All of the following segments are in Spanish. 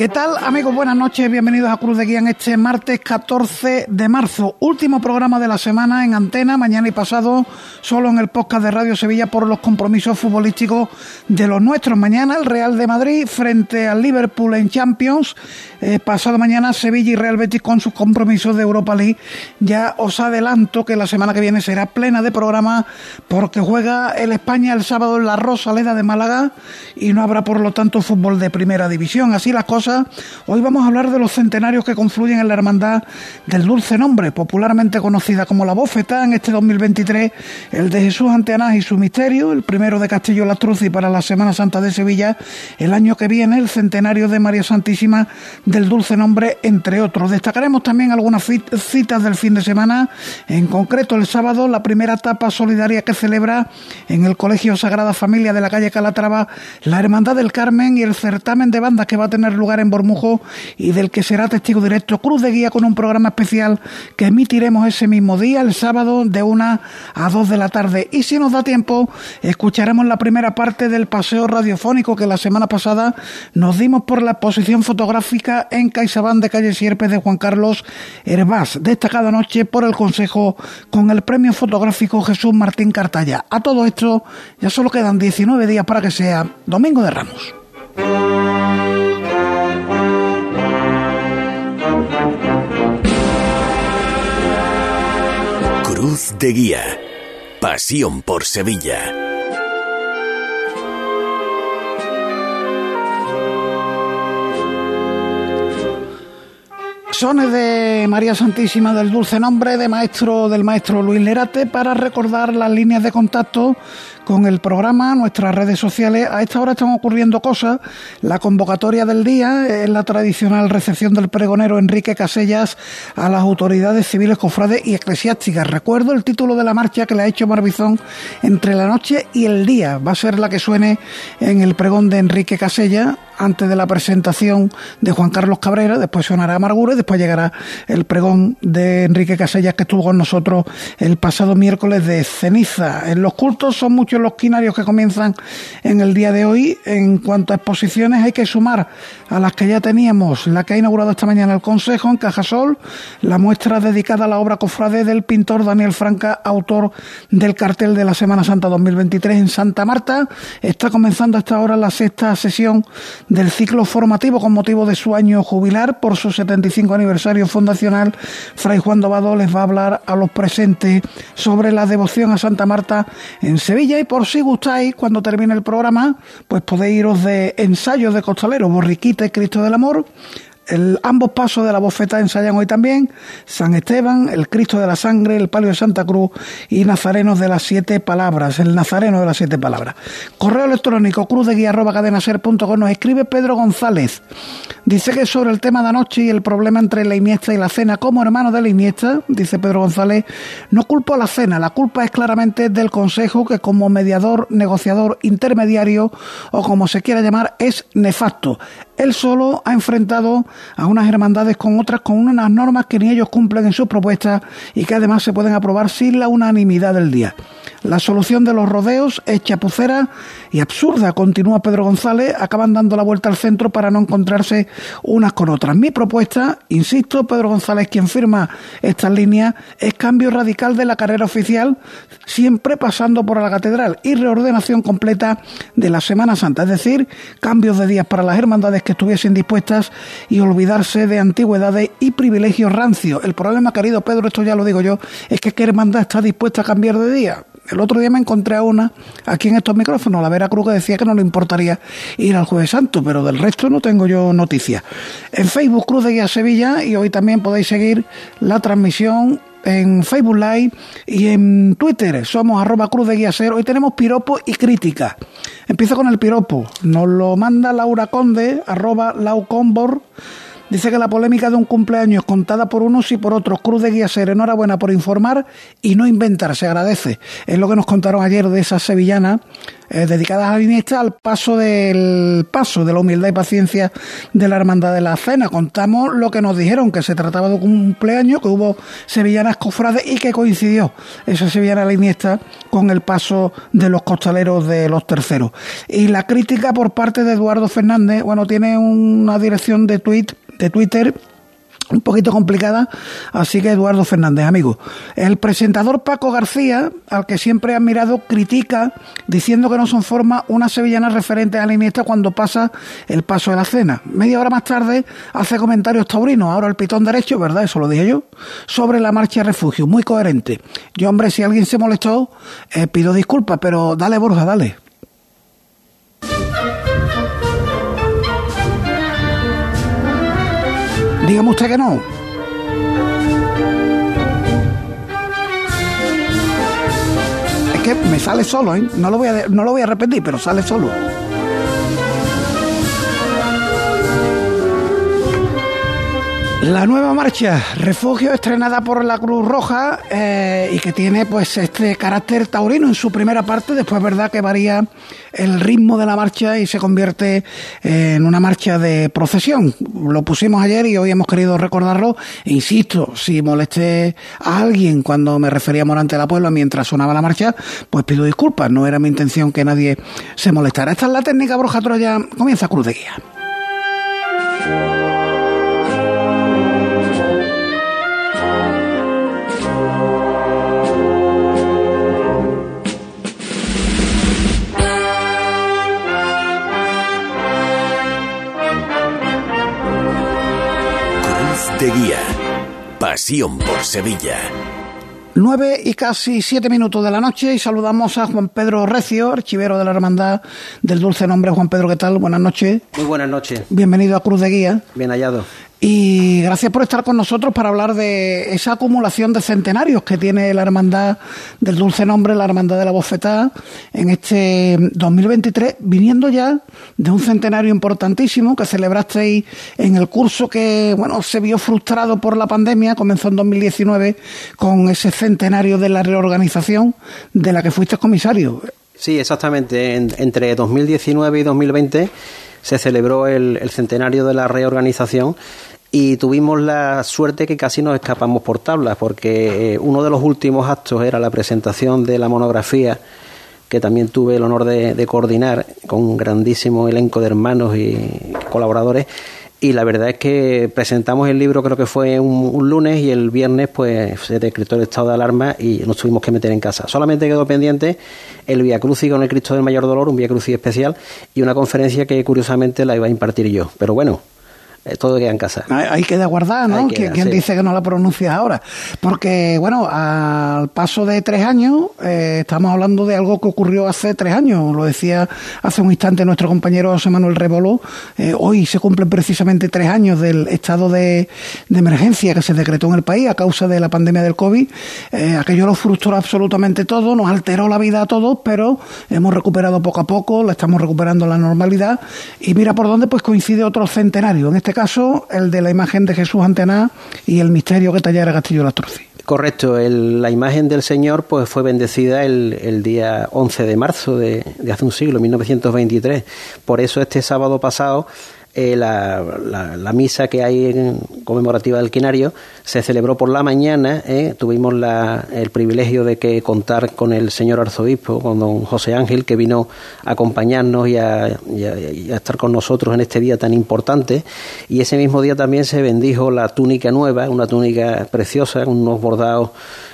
¿Qué tal amigos? Buenas noches, bienvenidos a Cruz de Guía en este martes 14 de marzo, último programa de la semana en antena, mañana y pasado solo en el podcast de Radio Sevilla por los compromisos futbolísticos de los nuestros. Mañana el Real de Madrid frente al Liverpool en Champions, eh, pasado mañana Sevilla y Real Betis con sus compromisos de Europa League. Ya os adelanto que la semana que viene será plena de programa porque juega el España el sábado en la Rosaleda de Málaga y no habrá por lo tanto fútbol de primera división. Así las cosas hoy vamos a hablar de los centenarios que confluyen en la hermandad del dulce nombre, popularmente conocida como la Bofeta en este 2023, el de Jesús Anteanás y su misterio, el primero de Castillo y para la Semana Santa de Sevilla, el año que viene el centenario de María Santísima del dulce nombre, entre otros. Destacaremos también algunas citas del fin de semana, en concreto el sábado, la primera etapa solidaria que celebra en el Colegio Sagrada Familia de la calle Calatrava la Hermandad del Carmen y el certamen de bandas que va a tener lugar en Bormujo y del que será testigo directo Cruz de Guía con un programa especial que emitiremos ese mismo día, el sábado, de una a dos de la tarde. Y si nos da tiempo, escucharemos la primera parte del paseo radiofónico que la semana pasada nos dimos por la exposición fotográfica en CaixaBank de Calle Sierpes de Juan Carlos Herbás, destacada noche por el Consejo con el premio fotográfico Jesús Martín Cartaya. A todo esto ya solo quedan 19 días para que sea Domingo de Ramos. Cruz de Guía. Pasión por Sevilla. Sones de María Santísima del Dulce Nombre de maestro del maestro Luis Lerate para recordar las líneas de contacto con el programa, nuestras redes sociales. A esta hora están ocurriendo cosas. La convocatoria del día es la tradicional recepción del pregonero Enrique Casellas a las autoridades civiles, cofrades y eclesiásticas. Recuerdo el título de la marcha que le ha hecho Marbizón entre la noche y el día. Va a ser la que suene en el pregón de Enrique Casellas antes de la presentación de Juan Carlos Cabrera, después sonará Amargura y después llegará el pregón de Enrique Casellas que estuvo con nosotros el pasado miércoles de ceniza. En los cultos son muchos los quinarios que comienzan en el día de hoy. En cuanto a exposiciones, hay que sumar a las que ya teníamos, la que ha inaugurado esta mañana el Consejo en Cajasol, la muestra dedicada a la obra cofrade del pintor Daniel Franca, autor del cartel de la Semana Santa 2023 en Santa Marta. Está comenzando hasta ahora la sexta sesión del ciclo formativo con motivo de su año jubilar por su 75 aniversario fundacional. Fray Juan Dobado les va a hablar a los presentes sobre la devoción a Santa Marta en Sevilla por si gustáis, cuando termine el programa, pues podéis iros de ensayos de costalero, Borriquita y Cristo del Amor, ambos pasos de la bofeta ensayan hoy también San Esteban, el Cristo de la Sangre, el Palio de Santa Cruz y Nazarenos de las Siete Palabras, el Nazareno de las Siete Palabras. Correo electrónico cruz de guía arroba nos escribe Pedro González. Dice que sobre el tema de anoche y el problema entre la Iniesta y la cena, como hermano de la Iniesta, dice Pedro González, no culpo a la cena, la culpa es claramente del Consejo que como mediador, negociador, intermediario o como se quiera llamar, es nefasto. Él solo ha enfrentado a unas hermandades con otras con unas normas que ni ellos cumplen en sus propuestas y que además se pueden aprobar sin la unanimidad del día. La solución de los rodeos es chapucera y absurda, continúa Pedro González, acaban dando la vuelta al centro para no encontrarse unas con otras. Mi propuesta, insisto, Pedro González quien firma estas líneas, es cambio radical de la carrera oficial, siempre pasando por la catedral y reordenación completa de la Semana Santa, es decir, cambios de días para las hermandades que estuviesen dispuestas y olvidarse de antigüedades y privilegios rancios. El problema, querido Pedro, esto ya lo digo yo, es que qué hermandad está dispuesta a cambiar de día. El otro día me encontré a una aquí en estos micrófonos, la Vera Cruz, que decía que no le importaría ir al Jueves Santo, pero del resto no tengo yo noticias. En Facebook Cruz de Guía Sevilla y hoy también podéis seguir la transmisión en Facebook Live y en Twitter. Somos arroba Cruz de Guía Ser. Hoy tenemos piropo y crítica. Empiezo con el piropo. Nos lo manda Laura Conde, arroba Laucombor Dice que la polémica de un cumpleaños contada por unos y por otros. Cruz de Guía Ser, enhorabuena por informar y no inventar, se agradece. Es lo que nos contaron ayer de esa sevillana eh, dedicadas a la Iniesta al paso del paso de la humildad y paciencia de la Hermandad de la Cena. Contamos lo que nos dijeron, que se trataba de un cumpleaños, que hubo sevillanas cofrades y que coincidió esa sevillana la Iniesta con el paso de los costaleros de los terceros. Y la crítica por parte de Eduardo Fernández, bueno, tiene una dirección de tweet de Twitter un poquito complicada, así que Eduardo Fernández, amigo. El presentador Paco García, al que siempre he admirado, critica diciendo que no son forma una sevillana referente a la Iniesta cuando pasa el paso de la cena. Media hora más tarde hace comentarios taurinos, ahora el pitón derecho, ¿verdad? Eso lo dije yo, sobre la marcha de refugio, muy coherente. Yo, hombre, si alguien se molestó, eh, pido disculpas, pero dale, Borja, dale. Dígame usted que no. Es que me sale solo, ¿eh? No lo voy a, no lo voy a repetir, pero sale solo. La nueva marcha, Refugio, estrenada por la Cruz Roja eh, y que tiene pues este carácter taurino en su primera parte, después verdad que varía el ritmo de la marcha y se convierte en una marcha de procesión. Lo pusimos ayer y hoy hemos querido recordarlo. Insisto, si molesté a alguien cuando me refería a Morante de la Puebla mientras sonaba la marcha, pues pido disculpas, no era mi intención que nadie se molestara. Esta es la técnica Broja Troya, comienza Cruz de Guía. De Guía. Pasión por Sevilla. Nueve y casi siete minutos de la noche y saludamos a Juan Pedro Recio, archivero de la Hermandad del Dulce Nombre. Juan Pedro, ¿qué tal? Buenas noches. Muy buenas noches. Bienvenido a Cruz de Guía. Bien hallado. Y gracias por estar con nosotros para hablar de esa acumulación de centenarios que tiene la Hermandad del Dulce Nombre, la Hermandad de la Bofetada, en este 2023, viniendo ya de un centenario importantísimo que celebrasteis en el curso que, bueno, se vio frustrado por la pandemia, comenzó en 2019 con ese centenario de la reorganización de la que fuiste comisario. Sí, exactamente. entre 2019 y 2020 se celebró el, centenario de la reorganización y tuvimos la suerte que casi nos escapamos por tablas, porque eh, uno de los últimos actos era la presentación de la monografía que también tuve el honor de coordinar con un grandísimo elenco de hermanos y colaboradores y la verdad es que presentamos el libro creo que fue un, lunes y el viernes pues se decretó el estado de alarma y nos tuvimos que meter en casa. Solamente quedó pendiente el Via Crucis con el Cristo del Mayor Dolor, un Via Crucis especial y una conferencia que curiosamente la iba a impartir yo. Pero bueno, todo queda en casa. Hay que guardar, ¿no? ¿Quién, dice que no la pronuncia ahora? Porque, bueno, al paso de tres años, eh, estamos hablando de algo que ocurrió hace tres años. Lo decía hace un instante nuestro compañero José Manuel Reboló. Eh, hoy se cumplen precisamente tres años del estado de, emergencia que se decretó en el país a causa de la pandemia del COVID. aquello lo frustró absolutamente todo, nos alteró la vida a todos, pero hemos recuperado poco a poco, la estamos recuperando la normalidad. Y mira por dónde pues coincide otro centenario. En este este caso el de la imagen de Jesús Antená y el misterio que tallara Castillo Lastroci. Correcto, la imagen del Señor pues fue bendecida el, día 11 de marzo de, de hace un siglo, 1923. Por eso este sábado pasado eh, la, la, misa que hay en conmemorativa del quinario se celebró por la mañana. Eh, tuvimos la, el privilegio de que contar con el señor arzobispo, con don José Ángel, que vino a acompañarnos y a, y a, estar con nosotros en este día tan importante. Y ese mismo día también se bendijo la túnica nueva, una túnica preciosa, unos bordados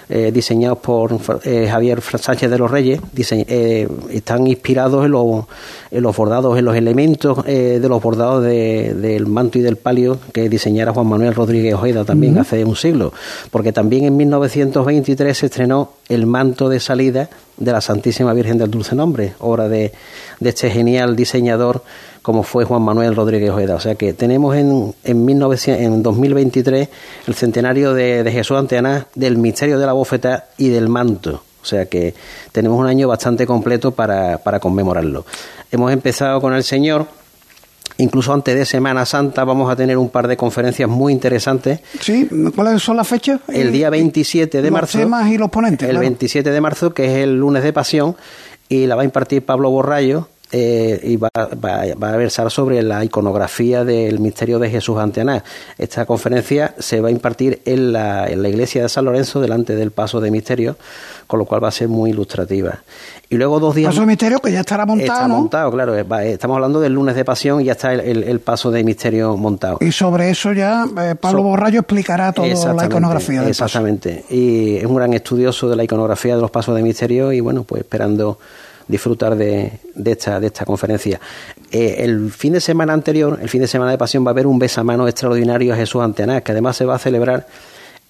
eh, diseñados por eh, Javier Sánchez de los Reyes, eh, están inspirados en los, en los bordados, en los elementos de los bordados del manto y del palio que diseñara Juan Manuel Rodríguez Ojeda también hace un siglo, porque también en 1923 se estrenó el manto de salida de la Santísima Virgen del Dulce Nombre, obra de, de este genial diseñador como fue Juan Manuel Rodríguez Ojeda. O sea que tenemos en, en, 1900, en 2023 el centenario de, de Jesús Anteaná, del misterio de la bofeta y del manto. O sea que tenemos un año bastante completo para, para conmemorarlo. Hemos empezado con el Señor Incluso antes de Semana Santa vamos a tener un par de conferencias muy interesantes. Sí, ¿cuáles son las fechas? El día 27 de los marzo. temas y los ponentes. El claro. 27 de marzo, que es el lunes de Pasión, y la va a impartir Pablo Borrallo, eh, y va, va, va, a versar sobre la iconografía del misterio de Jesús ante Anás. Esta conferencia se va a impartir en la, en la iglesia de San Lorenzo, delante del paso de misterio, con lo cual va a ser muy ilustrativa. Y luego dos días. Paso de misterio que ya estará montado. Está ¿no? montado, claro. Estamos hablando del lunes de pasión y ya está el, el, el paso de misterio montado. Y sobre eso ya eh, Pablo so, Borrallo explicará toda la iconografía del Exactamente. Paso. Y es un gran estudioso de la iconografía de los pasos de misterio y bueno, pues esperando disfrutar de, de, esta, de esta conferencia. Eh, el fin de semana anterior, el fin de semana de pasión, va a haber un besamano extraordinario a Jesús Antenaz, que además se va a celebrar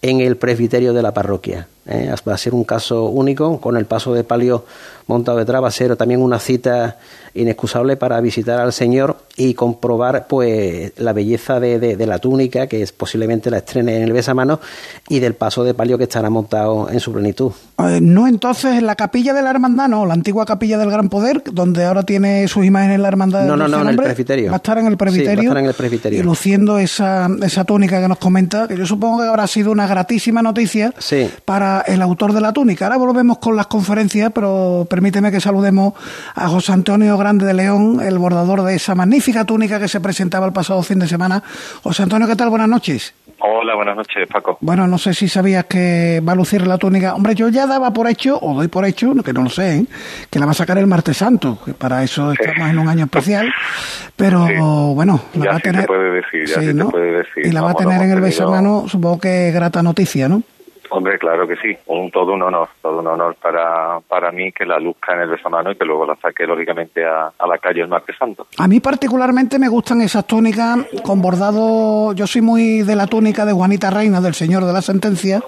en el presbiterio de la parroquia. ¿Eh? Va a ser un caso único, con el paso de palio montado detrás, va a ser también una cita inexcusable para visitar al Señor y comprobar pues la belleza de, de, de la túnica, que es, posiblemente la estrene en el besamano, y del paso de palio que estará montado en su plenitud. Eh, no, entonces, en la capilla de la hermandad, no, la antigua capilla del Gran Poder, donde ahora tiene sus imágenes la hermandad No, no, no, en el presbiterio. Va a estar en el presbiterio. Sí, va a estar en el presbiterio. Y luciendo esa, esa túnica que nos comenta, que yo supongo que habrá sido una gratísima noticia sí. para el autor de la túnica. Ahora volvemos con las conferencias, pero permíteme que saludemos a José Antonio Grande de León, el bordador de esa magnífica túnica que se presentaba el pasado fin de semana. José Antonio, ¿qué tal? Buenas noches. Hola, buenas noches, Paco. Bueno, no sé si sabías que va a lucir la túnica. Hombre, yo ya daba por hecho, o doy por hecho, que no lo sé, ¿eh? que la va a sacar el martes santo, que para eso estamos en un año especial. Pero sí. bueno, la ya va a tener. Se puede decir, ya sí, sí ¿no? puede decir. Y la va a tener en el besamano, supongo que grata noticia, ¿no? Hombre, claro que sí, un, todo un honor, todo un honor para, para mí que la luzca en el besamano y que luego la saque lógicamente a, a, la calle el martes santo. A mí particularmente me gustan esas túnicas con bordado, yo soy muy de la túnica de Juanita Reina, del Señor de la Sentencia,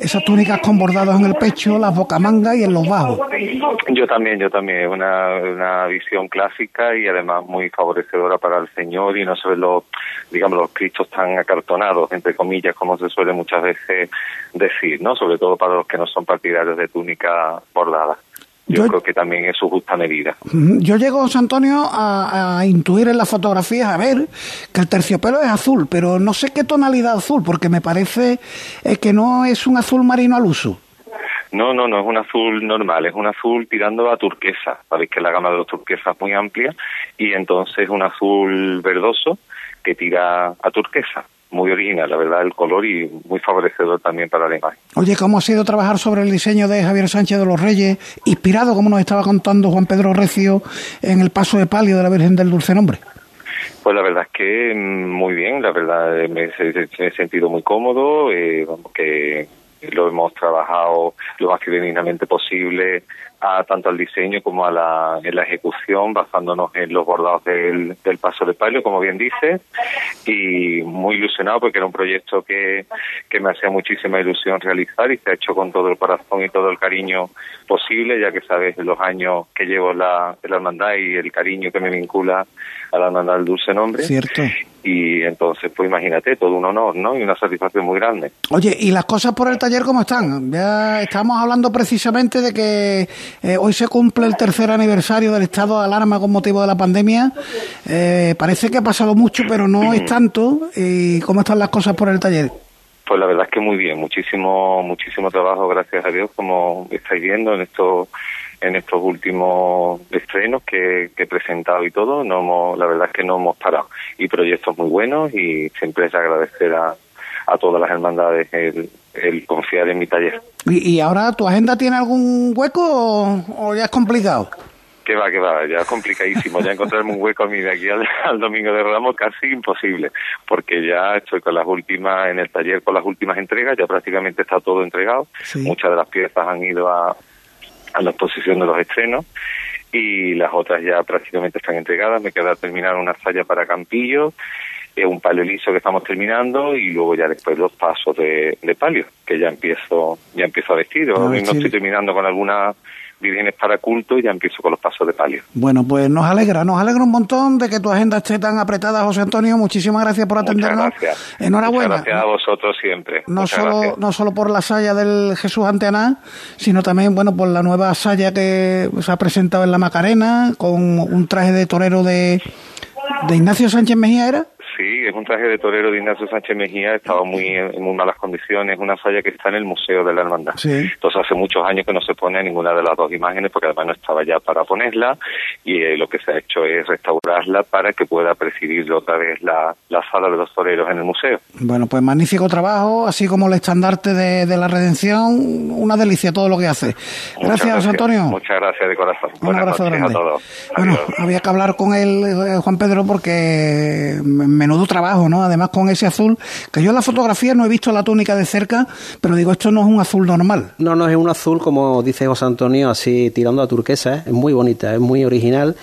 esas túnicas con bordados en el pecho, las bocamangas y en los bajos. Yo también, yo también, una, una visión clásica y además muy favorecedora para el Señor y no se ven los, digamos, los cristos tan acartonados, entre comillas, como se suele muchas veces decir, ¿no? Sobre todo para los que no son partidarios de túnica bordada. Yo, yo, creo que también es su justa medida. Yo llego, José Antonio, a, a, intuir en las fotografías, a ver, que el terciopelo es azul, pero no sé qué tonalidad azul, porque me parece eh, que no es un azul marino al uso. No, no, no es un azul normal, es un azul tirando a turquesa. Sabéis que la gama de los turquesas es muy amplia y entonces un azul verdoso que tira a turquesa muy original, la verdad, el color y muy favorecedor también para la imagen. Oye, ¿cómo ha sido trabajar sobre el diseño de Javier Sánchez de los Reyes, inspirado, como nos estaba contando Juan Pedro Recio, en el paso de palio de la Virgen del Dulce Nombre? Pues la verdad es que muy bien, la verdad me, he sentido muy cómodo, eh, que lo hemos trabajado lo más fidedigamente posible a tanto al diseño como a la, en la ejecución, basándonos en los bordados del, del paso de palio, como bien dice, y muy ilusionado porque era un proyecto que, que me hacía muchísima ilusión realizar y se ha hecho con todo el corazón y todo el cariño posible, ya que sabes los años que llevo la, la hermandad y el cariño que me vincula a la hermandad del dulce nombre. Cierto. Y entonces pues imagínate todo un honor no y una satisfacción muy grande. Oye y las cosas por el taller cómo están ya estamos hablando precisamente de que eh, hoy se cumple el tercer aniversario del estado de alarma con motivo de la pandemia. Eh, parece que ha pasado mucho pero no es tanto. Y cómo están las cosas por el taller pues la verdad es que muy bien. Muchísimo muchísimo trabajo gracias a Dios como estáis viendo en estos en estos últimos estrenos que, que, he presentado y todo, no hemos, la verdad es que no hemos parado. Y proyectos muy buenos y siempre es agradecer a, a todas las hermandades el, el confiar en mi taller. ¿Y, ¿Y, ahora tu agenda tiene algún hueco o, o ya es complicado? Que va, que va, ya es complicadísimo. Ya encontrarme un hueco a mí de aquí al, al, domingo de Ramos casi imposible, porque ya estoy con las últimas, en el taller con las últimas entregas, ya prácticamente está todo entregado. Sí. Muchas de las piezas han ido a, a la exposición de los estrenos y las otras ya prácticamente están entregadas. Me queda terminar una falla para Campillo, eh, un palio liso que estamos terminando y luego ya después los pasos de, de palio que ya empiezo ya empiezo a vestir. Ahora mismo estoy terminando con algunas vírgenes para culto y ya empiezo con los pasos de palio. Bueno, pues nos alegra, nos alegra un montón de que tu agenda esté tan apretada, José Antonio. Muchísimas gracias por atendernos. Muchas gracias. Enhorabuena. Muchas gracias a vosotros siempre. No Muchas solo, gracias. no solo por la saya del Jesús ante Aná, sino también, bueno, por la nueva saya que se ha presentado en la Macarena, con un traje de torero de ¿De Ignacio Sánchez Mejía era? Sí, es un traje de torero de Ignacio Sánchez Mejía, estaba muy en muy malas condiciones, una falla que está en el Museo de la Hermandad. Entonces hace muchos años que no se pone ninguna de las dos imágenes porque además no estaba ya para ponerla y eh, lo que se ha hecho es restaurarla para que pueda presidir otra vez la, la sala de los toreros en el museo. Bueno, pues magnífico trabajo, así como el estandarte de, de la redención, una delicia todo lo que hace. Gracias, Antonio. Muchas gracias de corazón. Un abrazo grande. Bueno, había que hablar con él, eh, Juan Pedro, porque me menudo trabajo, ¿no? Además con ese azul, que yo en la fotografía no he visto la túnica de cerca, pero digo, esto no es un azul normal. No, no es un azul como dice José Antonio, así tirando a turquesa, ¿eh? es muy bonita, es muy original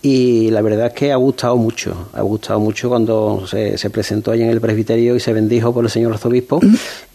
y la verdad es que ha gustado mucho, ha gustado mucho cuando se, se presentó ahí en el presbiterio y se bendijo por el señor arzobispo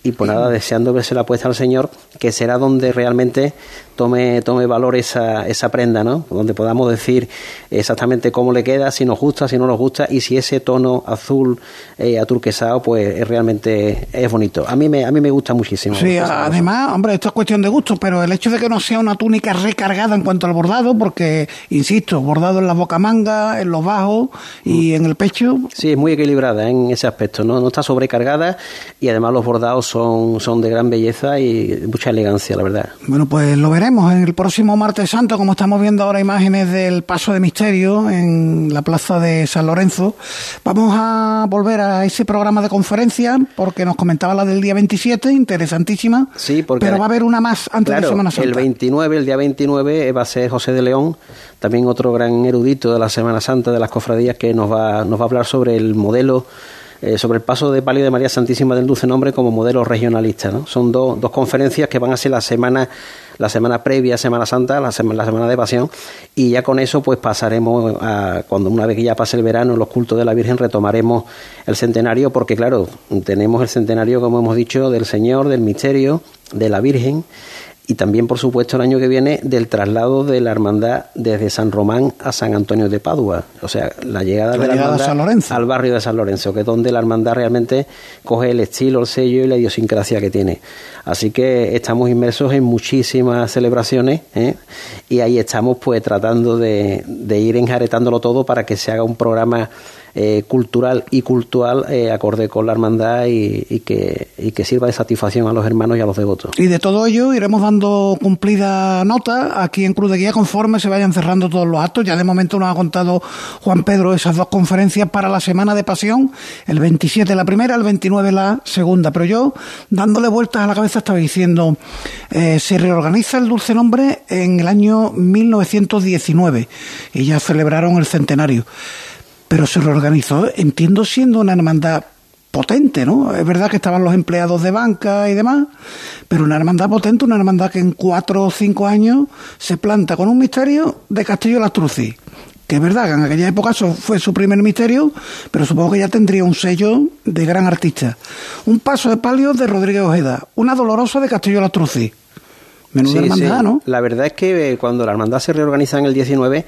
y pues nada, deseando verse la puesta al Señor, que será donde realmente tome, tome valor esa, esa prenda, ¿no? Donde podamos decir exactamente cómo le queda, si nos gusta, si no nos gusta, y si ese tono azul eh, aturquesado, pues es realmente es bonito. A mí me, a mí me gusta muchísimo. Sí, además, hombre, esto es cuestión de gusto, pero el hecho de que no sea una túnica recargada en cuanto al bordado, porque, insisto, bordado en la bocamanga, en los bajos y mm. en el pecho. Sí, es muy equilibrada en ese aspecto, ¿no? No está sobrecargada y además los bordados son, son de gran belleza y mucha elegancia, la verdad. Bueno, pues lo veremos en el próximo martes santo, como estamos viendo ahora imágenes del paso de misterio en la plaza de San Lorenzo. Vamos a volver a ese programa de conferencia porque nos comentaba la del día 27, interesantísima. Sí, porque pero va a haber una más antes de Semana Santa. El 29, el día 29 va a ser José de León, también otro gran erudito de la Semana Santa de las cofradías que nos va nos va a hablar sobre el modelo eh, sobre el paso de palio de María Santísima del Dulce Nombre como modelo regionalista. ¿no? Son dos conferencias que van a ser la semana, la semana previa a Semana Santa, la, semana, la semana de Pasión, y ya con eso pues pasaremos a, cuando una vez que ya pase el verano, los cultos de la Virgen, retomaremos el centenario, porque claro, tenemos el centenario, como hemos dicho, del Señor, del misterio, de la Virgen, y también, por supuesto, el año que viene del traslado de la hermandad desde San Román a San Antonio de Padua. O sea, la llegada de la hermandad al barrio de San Lorenzo, que es donde la hermandad realmente coge el estilo, el sello y la idiosincrasia que tiene. Así que estamos inmersos en muchísimas celebraciones ¿eh? y ahí estamos pues tratando de, de ir enjaretándolo todo para que se haga un programa eh, cultural y cultural eh, acorde con la hermandad y, que, y que sirva de satisfacción a los hermanos y a los devotos. Y de todo ello iremos dando cumplida nota aquí en Cruz de Guía conforme se vayan cerrando todos los actos. Ya de momento nos ha contado Juan Pedro esas dos conferencias para la Semana de Pasión, el 27 la primera, el 29 la segunda. Pero yo, dándole vueltas a la cabeza, estaba diciendo, eh, se reorganiza el Dulce Nombre en el año 1919 y ya celebraron el centenario pero se reorganizó, entiendo, siendo una hermandad potente, ¿no? Es verdad que estaban los empleados de banca y demás, pero una hermandad potente, una hermandad que en cuatro o cinco años se planta con un misterio de Castillo Lastrucci. Que es verdad que en aquella época eso fue su primer misterio, pero supongo que ya tendría un sello de gran artista. Un paso de palio de Rodríguez Ojeda, una dolorosa de Castillo Lastrucci Menuda hermandad, ¿no? La verdad es que eh, cuando la hermandad se reorganiza en el 19,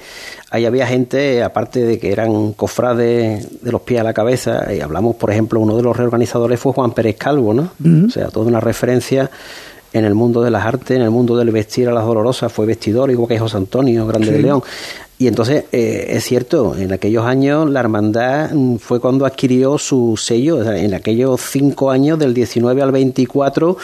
ahí había gente, aparte de que eran cofrades de los pies a la cabeza, y hablamos, por ejemplo, uno de los reorganizadores fue Juan Pérez Calvo, ¿no? O sea, toda una referencia en el mundo de las artes, en el mundo del vestir a las dolorosas, fue vestidor, igual que José Antonio, Grande de León. Y entonces, eh, es cierto, en aquellos años la hermandad mm, fue cuando adquirió su sello, o sea, en aquellos cinco años, del 19 al 24,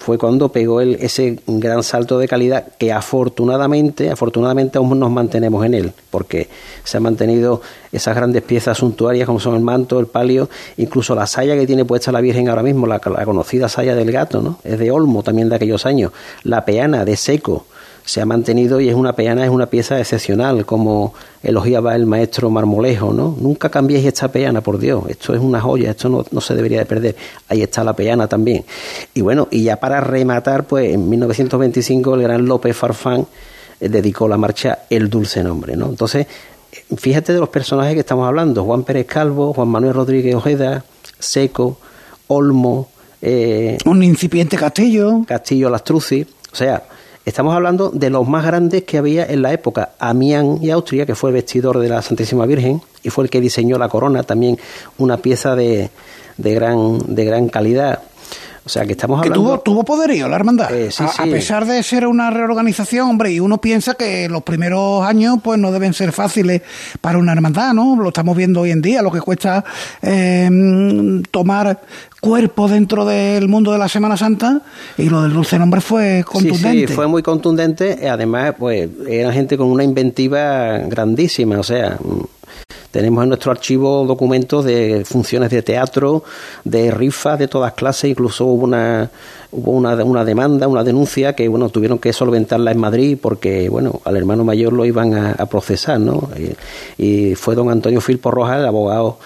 fue cuando pegó el, ese gran salto de calidad que afortunadamente, afortunadamente aún nos mantenemos en él, porque se han mantenido esas grandes piezas suntuarias como son el manto, el palio, incluso la saya que tiene puesta la Virgen ahora mismo, la, la conocida saya del gato, ¿no? Es de Olmo también de aquellos años, la peana de seco, se ha mantenido y es una peana, es una pieza excepcional, como elogiaba el maestro Marmolejo, ¿no? Nunca cambiéis esta peana, por Dios, esto es una joya, esto no, no se debería de perder. Ahí está la peana también. Y bueno, y ya para rematar, pues en 1925 el gran López Farfán eh, dedicó la marcha El Dulce Nombre, ¿no? Entonces, fíjate de los personajes que estamos hablando, Juan Pérez Calvo, Juan Manuel Rodríguez Ojeda, Seco, Olmo, eh, un incipiente Castillo, Castillo Lastruzzi, o sea, Estamos hablando de los más grandes que había en la época. Amián y Austria, que fue el vestidor de la Santísima Virgen y fue el que diseñó la corona, también una pieza de, de, gran, de gran calidad. O sea que estamos hablando. tuvo, tuvo poderío la hermandad. Eh, a, pesar de ser una reorganización, hombre, y uno piensa que los primeros años pues no deben ser fáciles para una hermandad, ¿no? Lo estamos viendo hoy en día, lo que cuesta em, tomar cuerpo dentro del mundo de la Semana Santa y lo del dulce nombre fue contundente. Sí, fue muy contundente. Además, pues era gente con una inventiva grandísima, o sea, tenemos en nuestro archivo documentos de funciones de teatro, de rifas de todas clases, incluso hubo una hubo una, una demanda, una denuncia que bueno tuvieron que solventarla en Madrid porque bueno al hermano mayor lo iban a, procesar, ¿no? Y, fue don Antonio Filpo Rojas, el abogado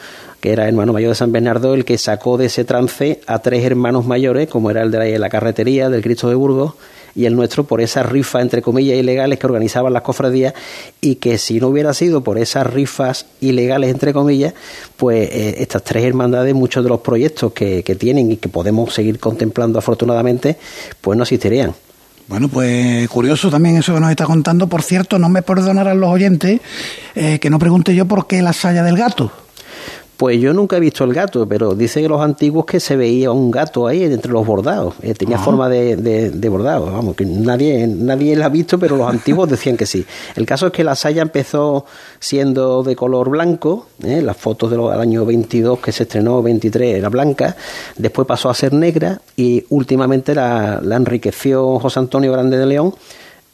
que era hermano mayor de San Bernardo, el que sacó de ese trance a tres hermanos mayores, como era el de la carretería del Cristo de Burgos, y el nuestro por esas rifas, entre comillas, ilegales que organizaban las cofradías y que si no hubiera sido por esas rifas ilegales, entre comillas, pues eh, estas tres hermandades, muchos de los proyectos que, que tienen y que podemos seguir contemplando afortunadamente, pues no existirían. Bueno, pues curioso también eso que nos está contando. Por cierto, no me perdonarán los oyentes eh, que no pregunte yo por qué la saya del gato. Pues yo nunca he visto el gato, pero dicen los antiguos que se veía un gato ahí entre los bordados. Eh, tenía forma de, de, bordado, vamos, que nadie, nadie la ha visto, pero los antiguos decían que sí. El caso es que la saya empezó siendo de color blanco, eh, las fotos del año 22 que se estrenó, 23, era blanca, después pasó a ser negra y últimamente la, la enriqueció José Antonio Grande de León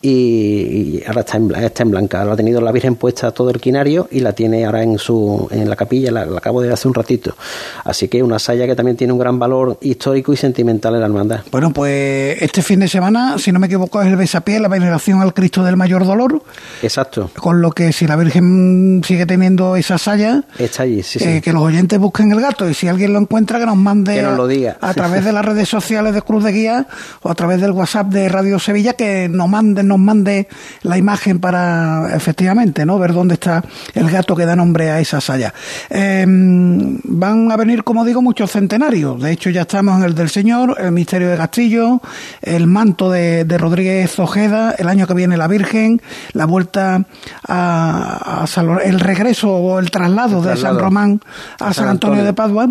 y, ahora está en, está en blanca. Ahora ha tenido la Virgen puesta todo el quinario y la tiene ahora en su en la capilla, la, acabo de hace un ratito. Así que una saya que también tiene un gran valor histórico y sentimental en la hermandad. Bueno, pues este fin de semana, si no me equivoco, es el besapié, la veneración al Cristo del Mayor Dolor. Exacto. Con lo que si la Virgen sigue teniendo esa saya, está allí, sí, eh, que los oyentes busquen el gato y si alguien lo encuentra que nos mande que nos lo diga. a, través de las redes sociales de Cruz de Guía o a través del WhatsApp de Radio Sevilla que nos manden nos mande la imagen para efectivamente no ver dónde está el gato que da nombre a esa saya. Em, van a venir, como digo, muchos centenarios. De hecho, ya estamos en el del Señor, el misterio de Castillo, el manto de, Rodríguez Ojeda, el año que viene la Virgen, la vuelta a, el regreso o el traslado, de San Román a, San Antonio, de Padua.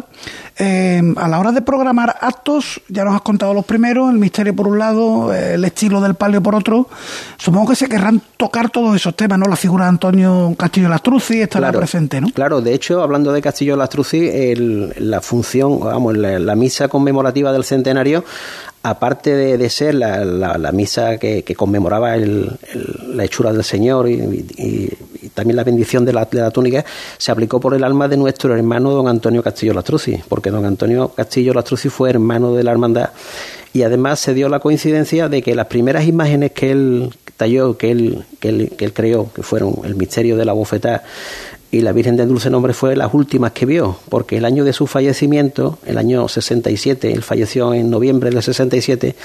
Em, a la hora de programar actos, ya nos has contado los primeros, el misterio por un lado, el estilo del palio por otro. Supongo que se querrán tocar todos esos temas, ¿no? La figura de Antonio Castillo Lastruzzi estará presente, ¿no? Claro, de hecho, hablando de Castillo Lastruzzi, la función, vamos, la, misa conmemorativa del centenario aparte de, ser la, misa que, conmemoraba la hechura del Señor y, también la bendición de la, túnica, se aplicó por el alma de nuestro hermano don Antonio Castillo Lastruzzi, porque don Antonio Castillo Lastruzzi fue hermano de la hermandad y además se dio la coincidencia de que las primeras imágenes que él talló, que él, que él, que él creó, que fueron el misterio de la bofetada y la Virgen del Dulce Nombre fue las últimas que vio, porque el año de su fallecimiento, el año 67, él falleció en noviembre del 67,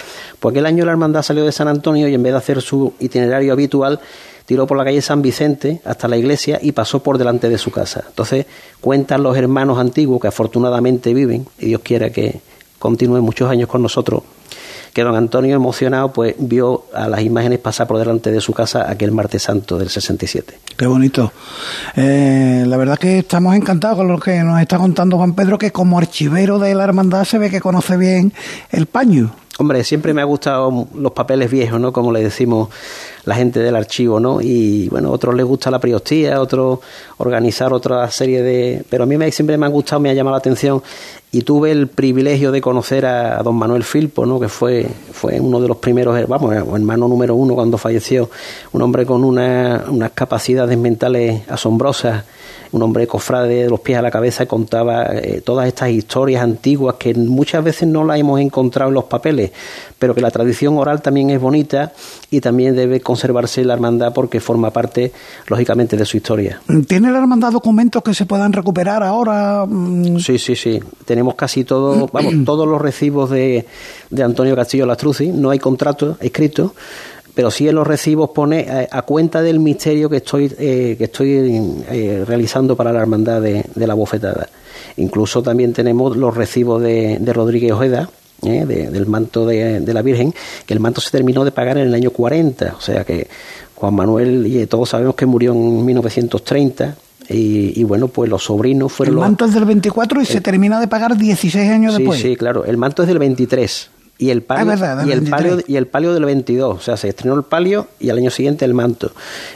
pues aquel año la hermandad salió de San Antonio y en vez de hacer su itinerario habitual, tiró por la calle San Vicente hasta la iglesia y pasó por delante de su casa. Entonces cuentan los hermanos antiguos que afortunadamente viven, y Dios quiera que continúen muchos años con nosotros, que don Antonio, emocionado, pues vio a las imágenes pasar por delante de su casa aquel martes santo del 67. Qué bonito. Eh, la verdad que estamos encantados con lo que nos está contando Juan Pedro, que como archivero de la hermandad se ve que conoce bien el paño. Hombre, siempre me ha gustado los papeles viejos, ¿no? Como le decimos la gente del archivo, ¿no? Y bueno, a otros les gusta la priostía, a otros organizar otra serie de... Pero a mí me, siempre me ha gustado, me ha llamado la atención y tuve el privilegio de conocer a, don Manuel Filpo, ¿no? Que fue, fue uno de los primeros, vamos, hermano número uno cuando falleció, un hombre con una, unas capacidades mentales asombrosas un hombre cofrade de los pies a la cabeza contaba eh, todas estas historias antiguas que muchas veces no las hemos encontrado en los papeles, pero que la tradición oral también es bonita y también debe conservarse la hermandad porque forma parte, lógicamente, de su historia. ¿Tiene la hermandad documentos que se puedan recuperar ahora? Mm. Sí, sí, sí. Tenemos casi todo, vamos, todos los recibos de, de Antonio Castillo Lastruzzi, no hay contrato escrito pero sí en los recibos pone eh, a, cuenta del misterio que estoy, eh, que estoy eh, realizando para la hermandad de, la bofetada. Incluso también tenemos los recibos de, de Rodríguez Ojeda, del manto de, la Virgen, que el manto se terminó de pagar en el año 40, o sea que Juan Manuel, y todos sabemos que murió en 1930, Y, bueno, pues los sobrinos fueron... El manto es del 24 y se termina de pagar 16 años después. Sí, sí, claro. El manto es del 23 y el palio, y, el palio y el palio del 22. O sea, se estrenó el palio y al año siguiente el manto.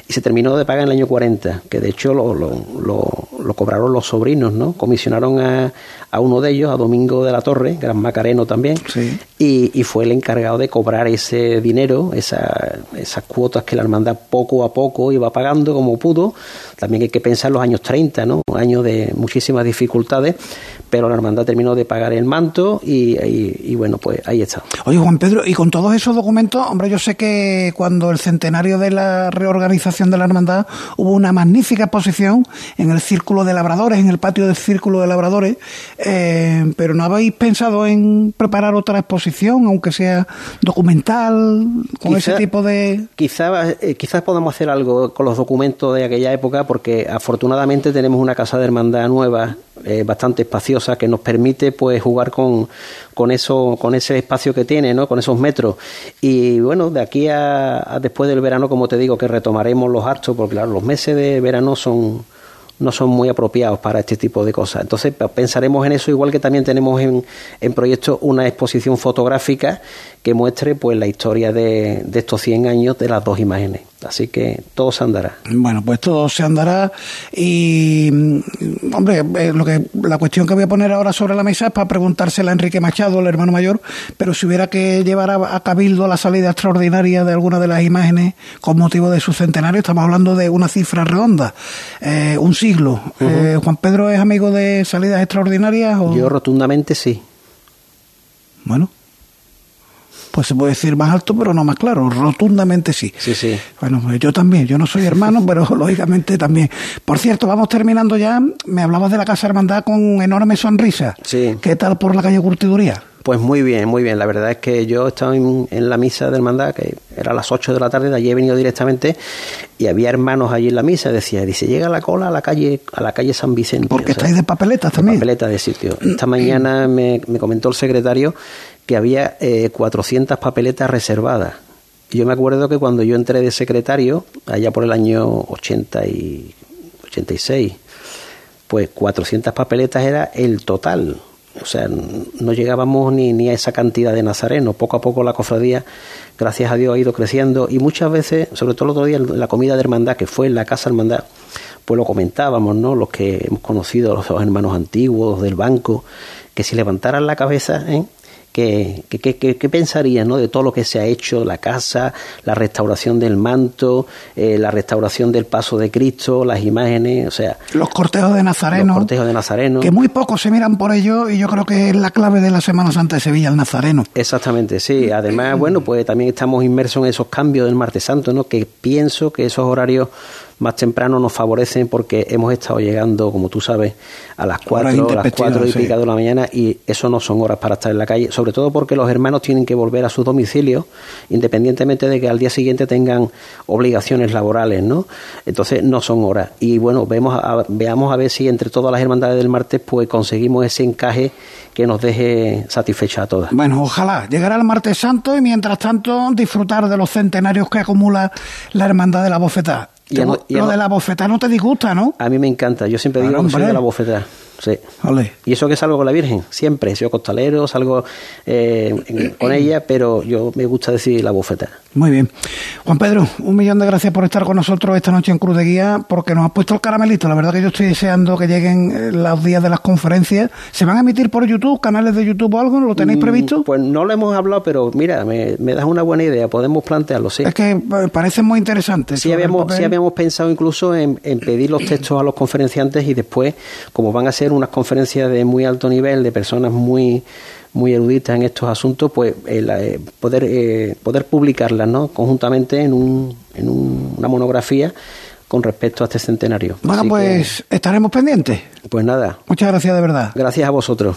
Y se terminó de pagar en el año 40, que de hecho lo, lo, lo, cobraron los sobrinos, ¿no? Comisionaron a, a, uno de ellos, a Domingo de la Torre, Gran Macareno también, y, y, fue el encargado de cobrar ese dinero, esa, esas cuotas que la hermandad poco a poco iba pagando como pudo. También hay que pensar los años 30, ¿no? Años de muchísimas dificultades, pero la hermandad terminó de pagar el manto y, y bueno, pues ahí está. Oye, Juan Pedro, y con todos esos documentos, hombre, yo sé que cuando el centenario de la reorganización de la hermandad hubo una magnífica exposición en el Círculo de Labradores, en el patio del Círculo de Labradores, eh, pero ¿no habéis pensado en preparar otra exposición, aunque sea documental, con ese tipo de...? Quizás eh, quizás podamos hacer algo con los documentos de aquella época, porque afortunadamente tenemos una casa de hermandad nueva, eh, bastante espaciosa, que nos permite pues jugar con, con, eso, con ese espacio que tiene, ¿no? Con esos metros. Y bueno, de aquí a, después del verano, como te digo, que retomaremos los actos, porque claro, los meses de verano son no son muy apropiados para este tipo de cosas. Entonces pensaremos en eso, igual que también tenemos en, en proyecto una exposición fotográfica que muestre pues la historia de, de estos 100 años de las dos imágenes. Así que todo se andará. Bueno, pues todo se andará y, mm, hombre, eh, lo que la cuestión que voy a poner ahora sobre la mesa es para preguntársela a Enrique Machado, el hermano mayor, pero si hubiera que llevar a, Cabildo la salida extraordinaria de alguna de las imágenes con motivo de su centenario, estamos hablando de una cifra redonda, eh, un siglo. Eh, ¿Juan Pedro es amigo de salidas extraordinarias? O? Yo rotundamente sí. Bueno, pues se puede decir más alto, pero no más claro. Rotundamente sí. Sí, sí. Bueno, pues yo también. Yo no soy hermano, pero lógicamente también. Por cierto, vamos terminando ya. Me hablabas de la Casa Hermandad con enorme sonrisa. Sí. ¿Qué tal por la calle Curtiduría? Pues muy bien, muy bien. La verdad es que yo estaba en, en, la misa de hermandad, que era a las 8 de la tarde, de allí he venido directamente, y había hermanos allí en la misa, decía, dice, llega la cola a la calle, a la calle San Vicente. Porque estáis de papeletas también. De papeletas de sitio. Esta mañana me, me comentó el secretario que había eh, 400 papeletas reservadas. yo me acuerdo que cuando yo entré de secretario, allá por el año 80 y 86, pues 400 papeletas era el total. O sea, no llegábamos ni, a esa cantidad de nazarenos. Poco a poco la cofradía, gracias a Dios, ha ido creciendo. Y muchas veces, sobre todo el otro día, la comida de hermandad, que fue en la casa hermandad, pues lo comentábamos, ¿no? Los que hemos conocido, los hermanos antiguos del banco, que si levantaran la cabeza, ¿eh? ¿Qué, qué, pensarías ¿no? de todo lo que se ha hecho, la casa, la restauración del manto, eh, la restauración del paso de Cristo, las imágenes, o sea... Los cortejos de Nazareno. Los cortejos de Nazareno. Que muy pocos se miran por ello y yo creo que es la clave de la Semana Santa de Sevilla, el Nazareno. Exactamente, sí. Además, bueno, pues también estamos inmersos en esos cambios del martes santo, ¿no? Que pienso que esos horarios más temprano nos favorecen porque hemos estado llegando, como tú sabes, a las 4, a las 4 y pica de la mañana y eso no son horas para estar en la calle, sobre todo porque los hermanos tienen que volver a sus domicilios, independientemente de que al día siguiente tengan obligaciones laborales, ¿no? Entonces no son horas. Y bueno, vemos veamos a ver si entre todas las hermandades del martes pues conseguimos ese encaje que nos deje satisfecha a todas. Bueno, ojalá llegar al martes santo y mientras tanto disfrutar de los centenarios que acumula la hermandad de la bofetada. Y lo, de la bofetada no te disgusta, ¿no? A mí me encanta. Yo siempre digo que soy de la bofetada. Sí. Y eso que salgo con la Virgen, siempre. Sido costalero, salgo eh, con ella, pero yo me gusta decir la bofeta. Muy bien. Juan Pedro, un millón de gracias por estar con nosotros esta noche en Cruz de Guía, porque nos ha puesto el caramelito. La verdad que yo estoy deseando que lleguen eh, los días de las conferencias. ¿Se van a emitir por YouTube, canales de YouTube o algo? ¿Lo tenéis mm, previsto? Pues no lo hemos hablado, pero mira, me, das una buena idea. Podemos plantearlo, sí. Es que eh, parece muy interesante. Sí habíamos, sí habíamos pensado incluso en, en pedir los textos a los conferenciantes y después, como van a ser unas conferencias de muy alto nivel, de personas muy muy eruditas en estos asuntos, pues eh, eh, poder eh, poder publicarlas ¿no? conjuntamente en, un, en una monografía con respecto a este centenario. Bueno, pues estaremos pendientes. Pues nada. Muchas gracias de verdad. Gracias a vosotros.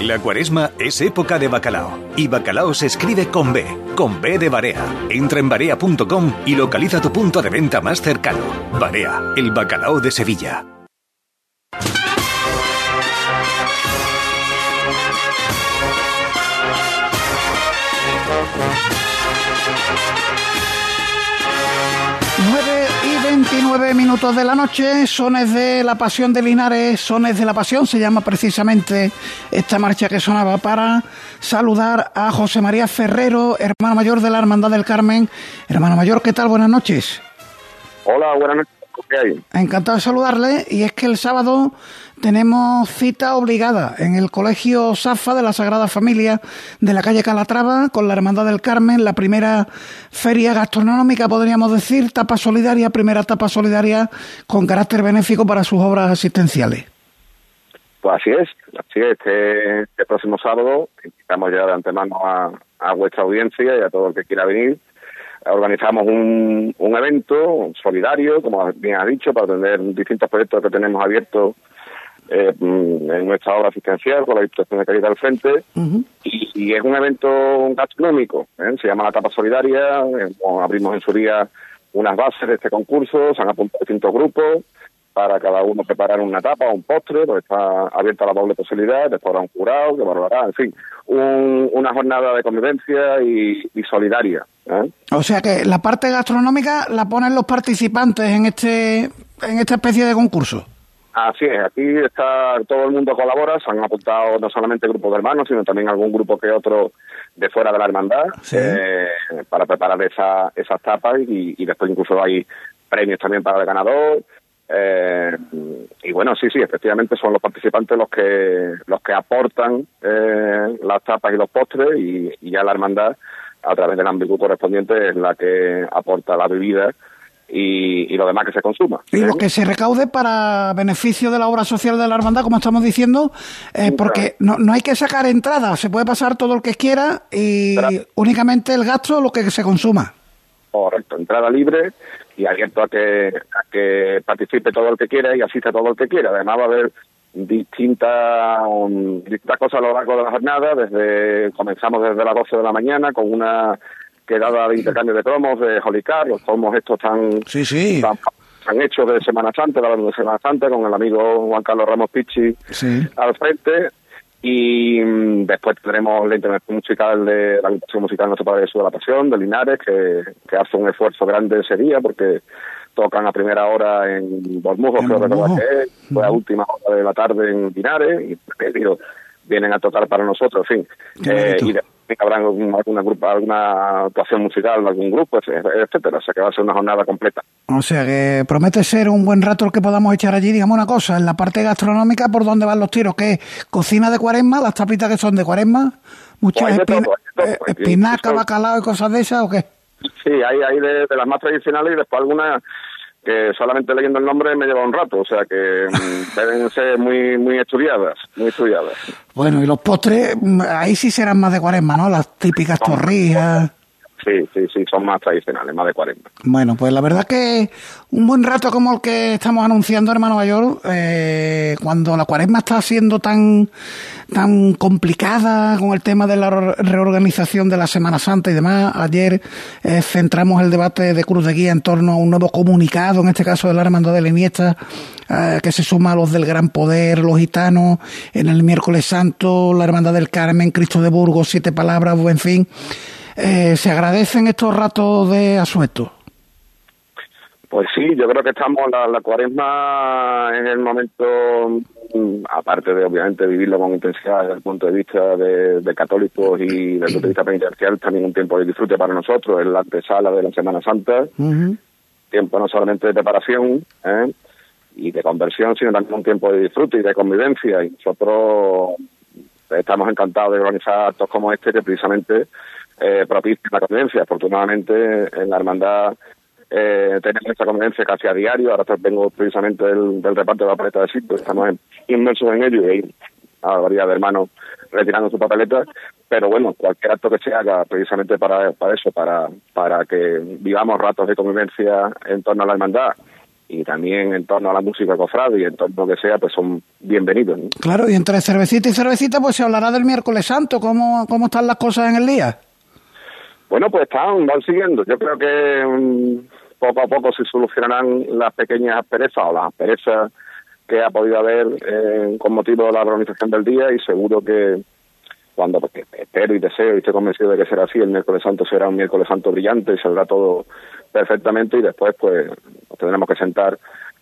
La cuaresma es época de bacalao y bacalao se escribe con B, con B de Barea. Entra en barea.com y localiza tu punto de venta más cercano. Barea, el bacalao de Sevilla. 29 minutos de la noche, sones de la pasión de Linares, sones de la pasión, se llama precisamente esta marcha que sonaba para saludar a José María Ferrero, hermano mayor de la Hermandad del Carmen. Hermano mayor, ¿qué tal? Buenas noches. Hola, buenas noches. Encantado de saludarle y es que el sábado tenemos cita obligada en el Colegio Safa de la Sagrada Familia de la calle Calatrava con la Hermandad del Carmen, la primera feria gastronómica, podríamos decir, tapa solidaria, primera tapa solidaria con carácter benéfico para sus obras asistenciales. Pues así es, así es. Este, este próximo sábado invitamos ya de antemano a, a vuestra audiencia y a todo el que quiera venir organizamos un, un evento solidario, como bien ha dicho, para atender distintos proyectos que tenemos abiertos eh, mm, en nuestra obra asistencial con la Diputación de Calidad al frente y, es un evento gastronómico, ¿eh? se llama la Tapa Solidaria, eh, abrimos en su día unas bases de este concurso, se han apuntado distintos grupos para cada uno preparar una tapa o un postre, pues está abierta la doble posibilidad, después habrá un jurado que valorará, en fin, una jornada de convivencia y, solidaria. O sea que la parte gastronómica la ponen los participantes en este en esta especie de concurso. Así es, aquí está todo el mundo colabora, se han apuntado no solamente grupos de hermanos, sino también algún grupo que otro de fuera de la hermandad eh, para preparar esa, esas tapas y, después incluso hay premios también para el ganador. Eh, y bueno, sí, sí, efectivamente son los participantes los que los que aportan eh, las tapas y los postres y, ya la hermandad a través del ámbito correspondiente es la que aporta la bebida y, lo demás que se consuma. Y lo que se recaude para beneficio de la obra social de la hermandad, como estamos diciendo, eh, porque no, no hay que sacar entrada, se puede pasar todo el que quiera y únicamente el gasto lo que se consuma. Correcto, entrada libre y abierto a que, a que participe todo el que quiera y asista todo el que quiera. Además va a haber distintas, distintas cosas a lo largo de la jornada, desde comenzamos desde las 12 de la mañana con una quedada de intercambio de cromos de Jolicar, los cromos estos tan, sí, sí. tan, hechos de Semana Santa, de Semana Santa, con el amigo Juan Carlos Ramos Pichi al frente. Y mm, después tendremos la intervención musical de la agrupación musical Nuestro Padre Jesús de la Pasión, de Linares, que, que hace un esfuerzo grande ese día porque tocan a primera hora en Bormujos, creo que es, fue a última hora de la tarde en Linares, y vienen a tocar para nosotros, en fin. Eh, y habrá alguna, grupo, alguna actuación musical, algún grupo, etcétera. O sea que va a ser una jornada completa. O sea que promete ser un buen rato el que podamos echar allí. Digamos una cosa, en la parte gastronómica, ¿por dónde van los tiros? ¿Qué? ¿Cocina de cuaresma? ¿Las tapitas que son de cuaresma? ¿Muchas pues espinacas, bacalao y cosas de esas o qué? Sí, hay, hay de, de las más tradicionales y después algunas que solamente leyendo el nombre me lleva un rato, o sea que mm, deben ser muy muy estudiadas, muy estudiadas. Bueno, y los postres, mm, ahí sí serán más de cuaresma, ¿no? Las típicas torrijas. Sí, sí, sí, son más tradicionales, más de 40. Bueno, pues la verdad que un buen rato como el que estamos anunciando, hermano mayor, eh, cuando la cuaresma está siendo tan, tan complicada con el tema de la reorganización de la Semana Santa y demás, ayer eh, centramos el debate de Cruz de Guía en torno a un nuevo comunicado, en este caso de la Hermandad de la Iniesta, eh, que se suma a los del Gran Poder, los gitanos, en el miércoles santo, la Hermandad del Carmen, Cristo de Burgos, siete palabras, buen fin. Eh, ¿Se agradecen estos ratos de asueto? Pues sí, yo creo que estamos, la, la cuaresma en el momento, mm, aparte de obviamente vivirlo con intensidad desde el punto de vista de, católicos y desde el punto de vista penitencial, también un tiempo de disfrute para nosotros, es la antesala de la Semana Santa, tiempo no solamente de preparación ¿eh? y de conversión, sino también un tiempo de disfrute y de convivencia. Y nosotros estamos encantados de organizar actos como este que precisamente eh, propicia la convivencia. Afortunadamente, en la hermandad eh, tenemos esta convivencia casi a diario. Ahora vengo precisamente del, reparto de la paleta de sitio, estamos inmersos en ello y hay a de hermanos retirando su papeleta. Pero bueno, cualquier acto que se haga precisamente para, para eso, para, para que vivamos ratos de convivencia en torno a la hermandad y también en torno a la música cofrade y en torno a lo que sea, pues son bienvenidos. Claro, y entre cervecita y cervecita, pues se hablará del miércoles santo. ¿Cómo, cómo están las cosas en el día? Bueno, pues están, van siguiendo. Yo creo que mm, poco a poco se solucionarán las pequeñas asperezas o las asperezas que ha podido haber eh, con motivo de la organización del día y seguro que cuando porque espero y deseo y estoy convencido de que será así, el miércoles santo será un miércoles santo brillante y saldrá todo perfectamente y después pues nos tendremos que sentar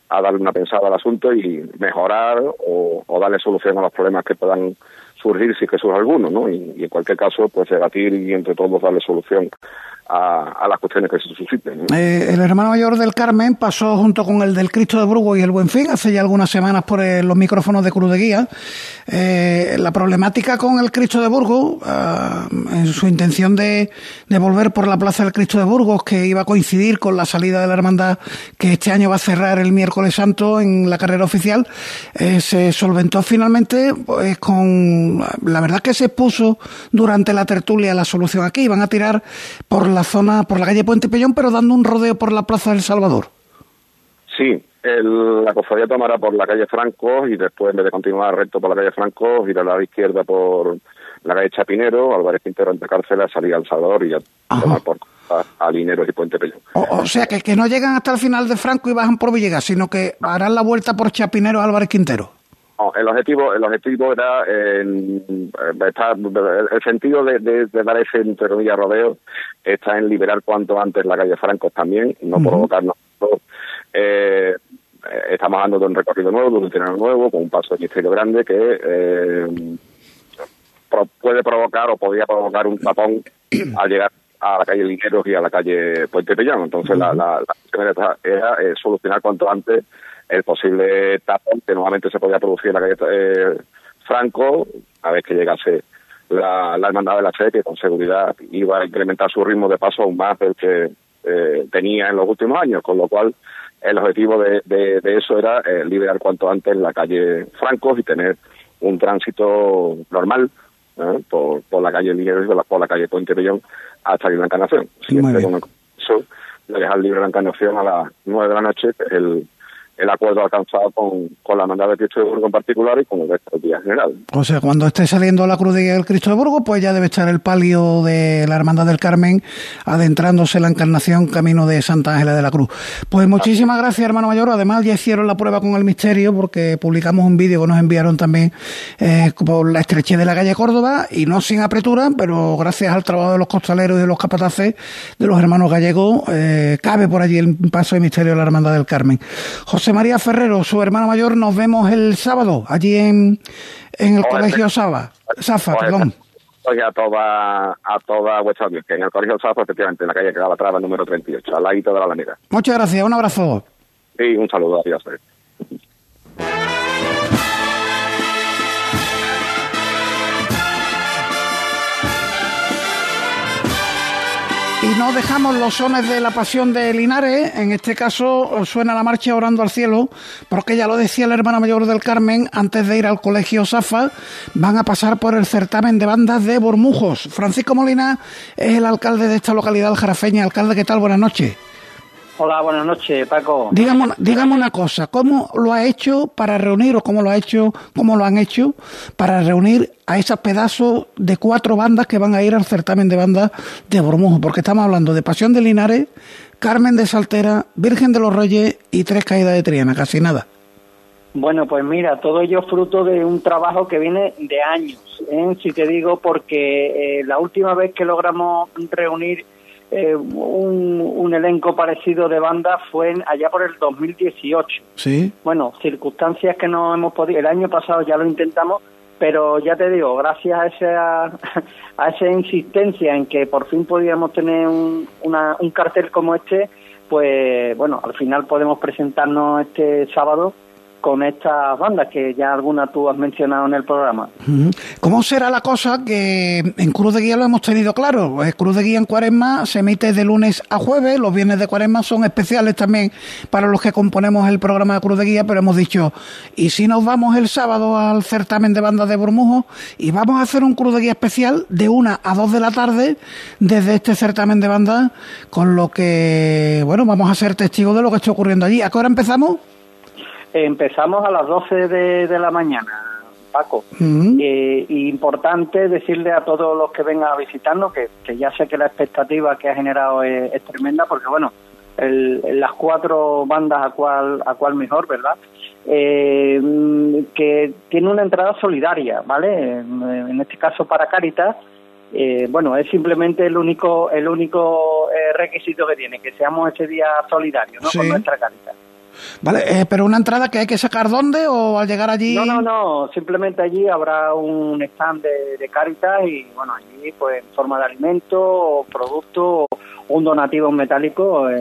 a darle una pensada al asunto y mejorar o, o darle solución a los problemas que puedan surgir si es que surge alguno, ¿no? Y, y, en cualquier caso, pues debatir y entre todos darle solución a, a las cuestiones que se susciten. ¿no? Eh, el hermano mayor del Carmen pasó junto con el del Cristo de Burgos y el Buen Fin hace ya algunas semanas por eh, los micrófonos de Cruz de Guía. Eh, la problemática con el Cristo de Burgos, ah, en su intención de, de, volver por la Plaza del Cristo de Burgos, que iba a coincidir con la salida de la hermandad que este año va a cerrar el miércoles santo en la carrera oficial, eh, se solventó finalmente pues, con... La verdad que se puso durante la tertulia la solución aquí. Iban a tirar por la zona, por la calle Puente Pellón, pero dando un rodeo por la Plaza del Salvador. Sí, el, la cofradía tomará por la calle Franco y después, en vez de continuar recto por la calle Franco, ir a la izquierda por la calle Chapinero, Álvarez Quintero entre cárceles, salir al Salvador y ya tomar por a, a, Lineros y Puente Pellón. O, o, sea, que, que no llegan hasta el final de Franco y bajan por Villegas, sino que harán la vuelta por Chapinero, Álvarez Quintero. No, el objetivo, el objetivo era en, está, el sentido de, de, de, dar ese entre comillas rodeo está en liberar cuanto antes la calle Franco también, no uh -huh. provocarnos. Eh, estamos hablando de un recorrido nuevo, de un itinerario nuevo, con un paso de misterio grande que eh, pro, puede provocar o podría provocar un tapón al llegar a la calle Lineros y a la calle Puente Pellón. Entonces, uh -huh. la, la, la era eh, solucionar cuanto antes el posible tapón que nuevamente se podía producir en la calle eh, Franco a vez que llegase la, la hermandad de la fe que con seguridad iba a incrementar su ritmo de paso aún más del que eh, tenía en los últimos años, con lo cual el objetivo de, de, de eso era eh, liberar cuanto antes la calle Franco y tener un tránsito normal ¿eh? por, por la calle y por la, calle Puente Pellón hasta la Encarnación. Siempre con eso, de dejar libre la Encarnación a las nueve de la noche, el el acuerdo alcanzado con, con la hermandad de Cristo de Burgos en particular y con el resto del día general. O sea, cuando esté saliendo la cruz del Cristo de Burgos, pues ya debe estar el palio de la hermandad del Carmen adentrándose en la encarnación camino de Santa Ángela de la Cruz. Pues muchísimas gracias, hermano mayor. Además, ya hicieron la prueba con el misterio porque publicamos un vídeo que nos enviaron también eh, por la estrechez de la calle Córdoba y no sin apretura, pero gracias al trabajo de los costaleros y de los capataces de los hermanos gallegos, eh, cabe por allí el paso de misterio de la hermandad del Carmen. José María Ferrero, su hermano mayor, nos vemos el sábado allí en, en el Colegio Saba, Safa, perdón. Oye, a toda, a toda vuestra audiencia, en el Colegio Safa, efectivamente, en la calle Calatrava, número 38, al ladito de la Alameda. Muchas gracias, un abrazo. Sí, un saludo, adiós. No dejamos los sones de la pasión de Linares, en este caso suena la marcha Orando al Cielo, porque ya lo decía la hermana mayor del Carmen, antes de ir al colegio Safa, van a pasar por el certamen de bandas de Bormujos. Francisco Molina es el alcalde de esta localidad jarafeña. Alcalde, ¿qué tal? Buenas noches. Hola, buenas noches, Paco. Dígame, dígame una cosa, ¿cómo lo ha hecho para reunir o cómo lo ha hecho, cómo lo han hecho para reunir a esos pedazos de cuatro bandas que van a ir al certamen de bandas de Bormujo? Porque estamos hablando de Pasión de Linares, Carmen de Saltera, Virgen de los Reyes y Tres Caídas de Triana, casi nada. Bueno, pues mira, todo ello fruto de un trabajo que viene de años, ¿eh? si te digo, porque eh, la última vez que logramos reunir eh, un, un, elenco parecido de bandas fue en, allá por el 2018. Sí. Bueno, circunstancias que no hemos podido. El año pasado ya lo intentamos, pero ya te digo, gracias a esa, a esa insistencia en que por fin podíamos tener un, una, un cartel como este, pues bueno, al final podemos presentarnos este sábado con estas bandas que ya alguna tú has mencionado en el programa. ¿Cómo será la cosa que en Cruz de Guía lo hemos tenido claro? Pues Cruz de Guía en Cuaresma se emite de lunes a jueves, los viernes de Cuaresma son especiales también para los que componemos el programa de Cruz de Guía, pero hemos dicho, ¿y si nos vamos el sábado al certamen de bandas de Burmujo y vamos a hacer un Cruz de Guía especial de una a dos de la tarde desde este certamen de bandas, con lo que, bueno, vamos a ser testigos de lo que está ocurriendo allí. ¿A qué hora empezamos? Empezamos a las 12 de, de la mañana Paco. Eh, importante decirle a todos los que vengan a visitarnos que, ya sé que la expectativa que ha generado es, tremenda, porque bueno, las cuatro bandas a cual, a cual mejor, ¿verdad? Eh, que tiene una entrada solidaria, ¿vale? En, este caso para Caritas. Eh, bueno, es simplemente el único el único requisito que tiene, que seamos ese día solidarios, ¿no? Con nuestra Caritas. Vale, eh, pero una entrada que hay que sacar dónde o al llegar allí. No, no, no, simplemente allí habrá un stand de, de Caritas y bueno, allí pues en forma de alimento o producto o un donativo metálico. Eh,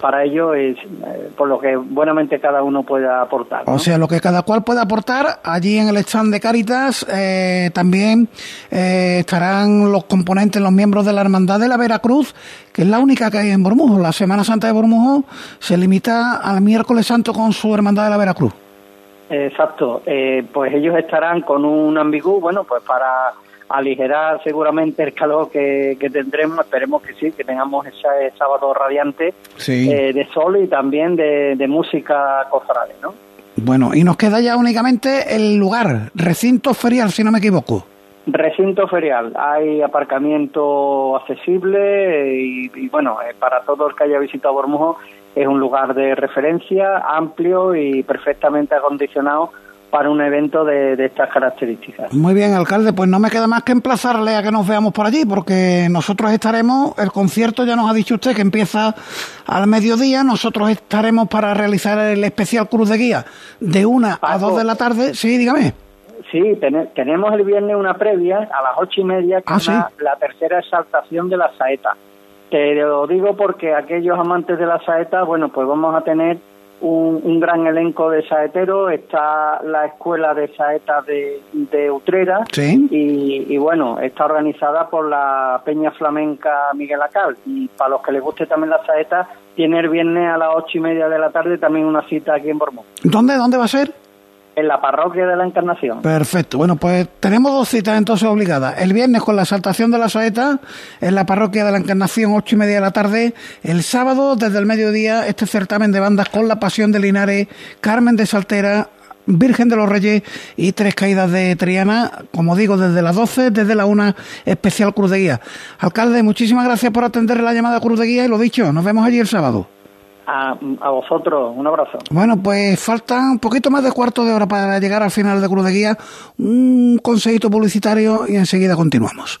para ello es eh, por lo que buenamente cada uno pueda aportar. O sea, lo que cada cual pueda aportar, allí en el stand de Caritas eh, también eh, estarán los componentes, los miembros de la Hermandad de la Veracruz, que es la única que hay en Bormujo. La Semana Santa de Bormujo se limita al miércoles santo con su Hermandad de la Veracruz. Exacto, pues ellos estarán con un ambigú, bueno, pues para aligerar seguramente el calor que, tendremos. Esperemos que sí, que tengamos ese sábado radiante eh, de sol y también de, música cofrade, ¿no? Bueno, y nos queda ya únicamente el lugar, recinto ferial, si no me equivoco. Recinto ferial, hay aparcamiento accesible y, bueno, eh, para todo el que haya visitado Bormujo es un lugar de referencia amplio y perfectamente acondicionado para un evento de, estas características. Muy bien, alcalde, pues no me queda más que emplazarle a que nos veamos por allí, porque nosotros estaremos, el concierto ya nos ha dicho usted que empieza al mediodía, nosotros estaremos para realizar el especial Cruz de Guía de una a dos de la tarde. Sí, dígame. Sí, tenemos el viernes una previa a las ocho y media, que ah, la, tercera exaltación de la saeta. Te lo digo porque aquellos amantes de la saeta, bueno, pues vamos a tener un, gran elenco de saeteros, está la escuela de saetas de, de Utrera y, bueno, está organizada por la Peña Flamenca Miguel Acal y para los que les guste también la saeta, tiene el viernes a las ocho y media de la tarde también una cita aquí en Bormón. ¿Dónde, dónde va a ser? En la parroquia de la Encarnación. Perfecto. Bueno, pues tenemos dos citas entonces obligadas. El viernes con la exaltación de la saeta en la parroquia de la Encarnación, ocho y media de la tarde. El sábado, desde el mediodía, este certamen de bandas con la Pasión de Linares, Carmen de Saltera, Virgen de los Reyes y Tres Caídas de Triana, como digo, desde las 12, desde la una especial Cruz de Guía. Alcalde, muchísimas gracias por atender la llamada Cruz de Guía y lo dicho, nos vemos allí el sábado. A, vosotros, un abrazo. Bueno, pues falta un poquito más de cuarto de hora para llegar al final de Cruz de Guía, un consejito publicitario y enseguida continuamos.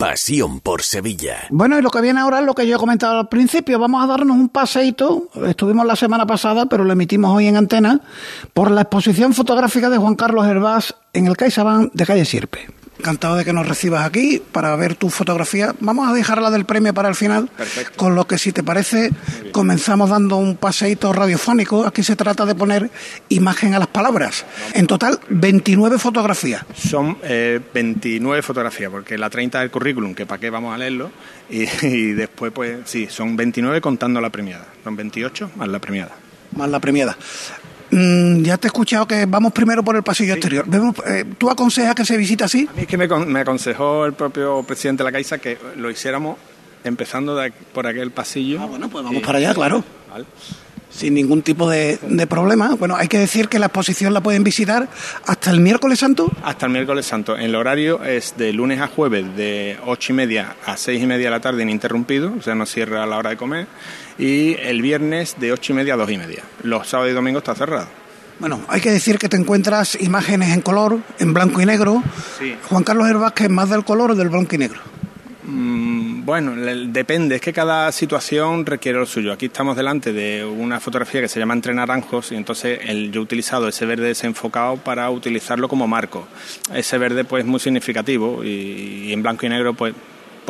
Pasión por Sevilla. Bueno, y lo que viene ahora es lo que yo he comentado al principio. Vamos a darnos un paseito. Estuvimos la semana pasada, pero lo emitimos hoy en antena, por la exposición fotográfica de Juan Carlos Hervás en el CaixaBank de calle Sierpe. Encantado de que nos recibas aquí para ver tu fotografía. Vamos a dejar la del premio para el final, con lo que si te parece comenzamos dando un paseíto radiofónico. Aquí se trata de poner imagen a las palabras. En total, 29 fotografías. Son 29 eh, fotografías, porque la 30 del currículum, que para qué vamos a leerlo, y, y después, pues sí, son 29 contando la premiada. Son 28 más la premiada. Más la premiada. Mm, ya te he escuchado que vamos primero por el pasillo exterior. Eh, ¿Tú aconsejas que se visite así? A mí es que me, aconsejó el propio presidente de la Caixa que lo hiciéramos empezando por aquel pasillo. Ah, bueno, pues vamos para allá, claro. Sin ningún tipo de, problema. Bueno, hay que decir que la exposición la pueden visitar hasta el miércoles santo. Hasta el miércoles santo. El horario es de lunes a jueves de ocho y media a seis y media de la tarde ininterrumpido, o sea, no cierra a la hora de comer y el viernes de ocho y media a dos y media. Los sábados y domingos está cerrado. Bueno, hay que decir que te encuentras imágenes en color, en blanco y negro. Juan Carlos Herbaz, que es más del color o del blanco y negro. Mm, Bueno, depende, es que cada situación requiere lo suyo. Aquí estamos delante de una fotografía que se llama Entre Naranjos y entonces el, yo he utilizado ese verde desenfocado para utilizarlo como marco. Ese verde pues muy significativo y, y en blanco y negro pues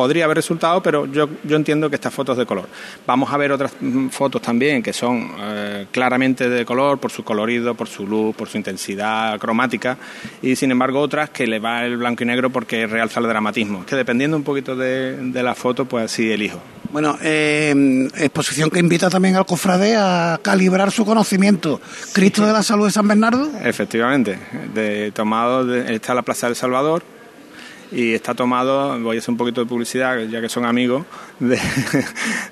podría haber resultado, pero yo, yo entiendo que estas fotos de color. Vamos a ver otras mm, fotos también que son eh, claramente de color por su colorido, por su luz, por su intensidad cromática, y sin embargo otras que le va el blanco y negro porque realza el dramatismo. Que dependiendo un poquito de, de la foto, pues así elijo. Bueno, eh, exposición que invita también al cofrade a calibrar su conocimiento. Cristo de la Salud de San Bernardo. Efectivamente, de, tomado está la Plaza del Salvador, y está tomado, voy a hacer un poquito de publicidad, ya que son amigos, de,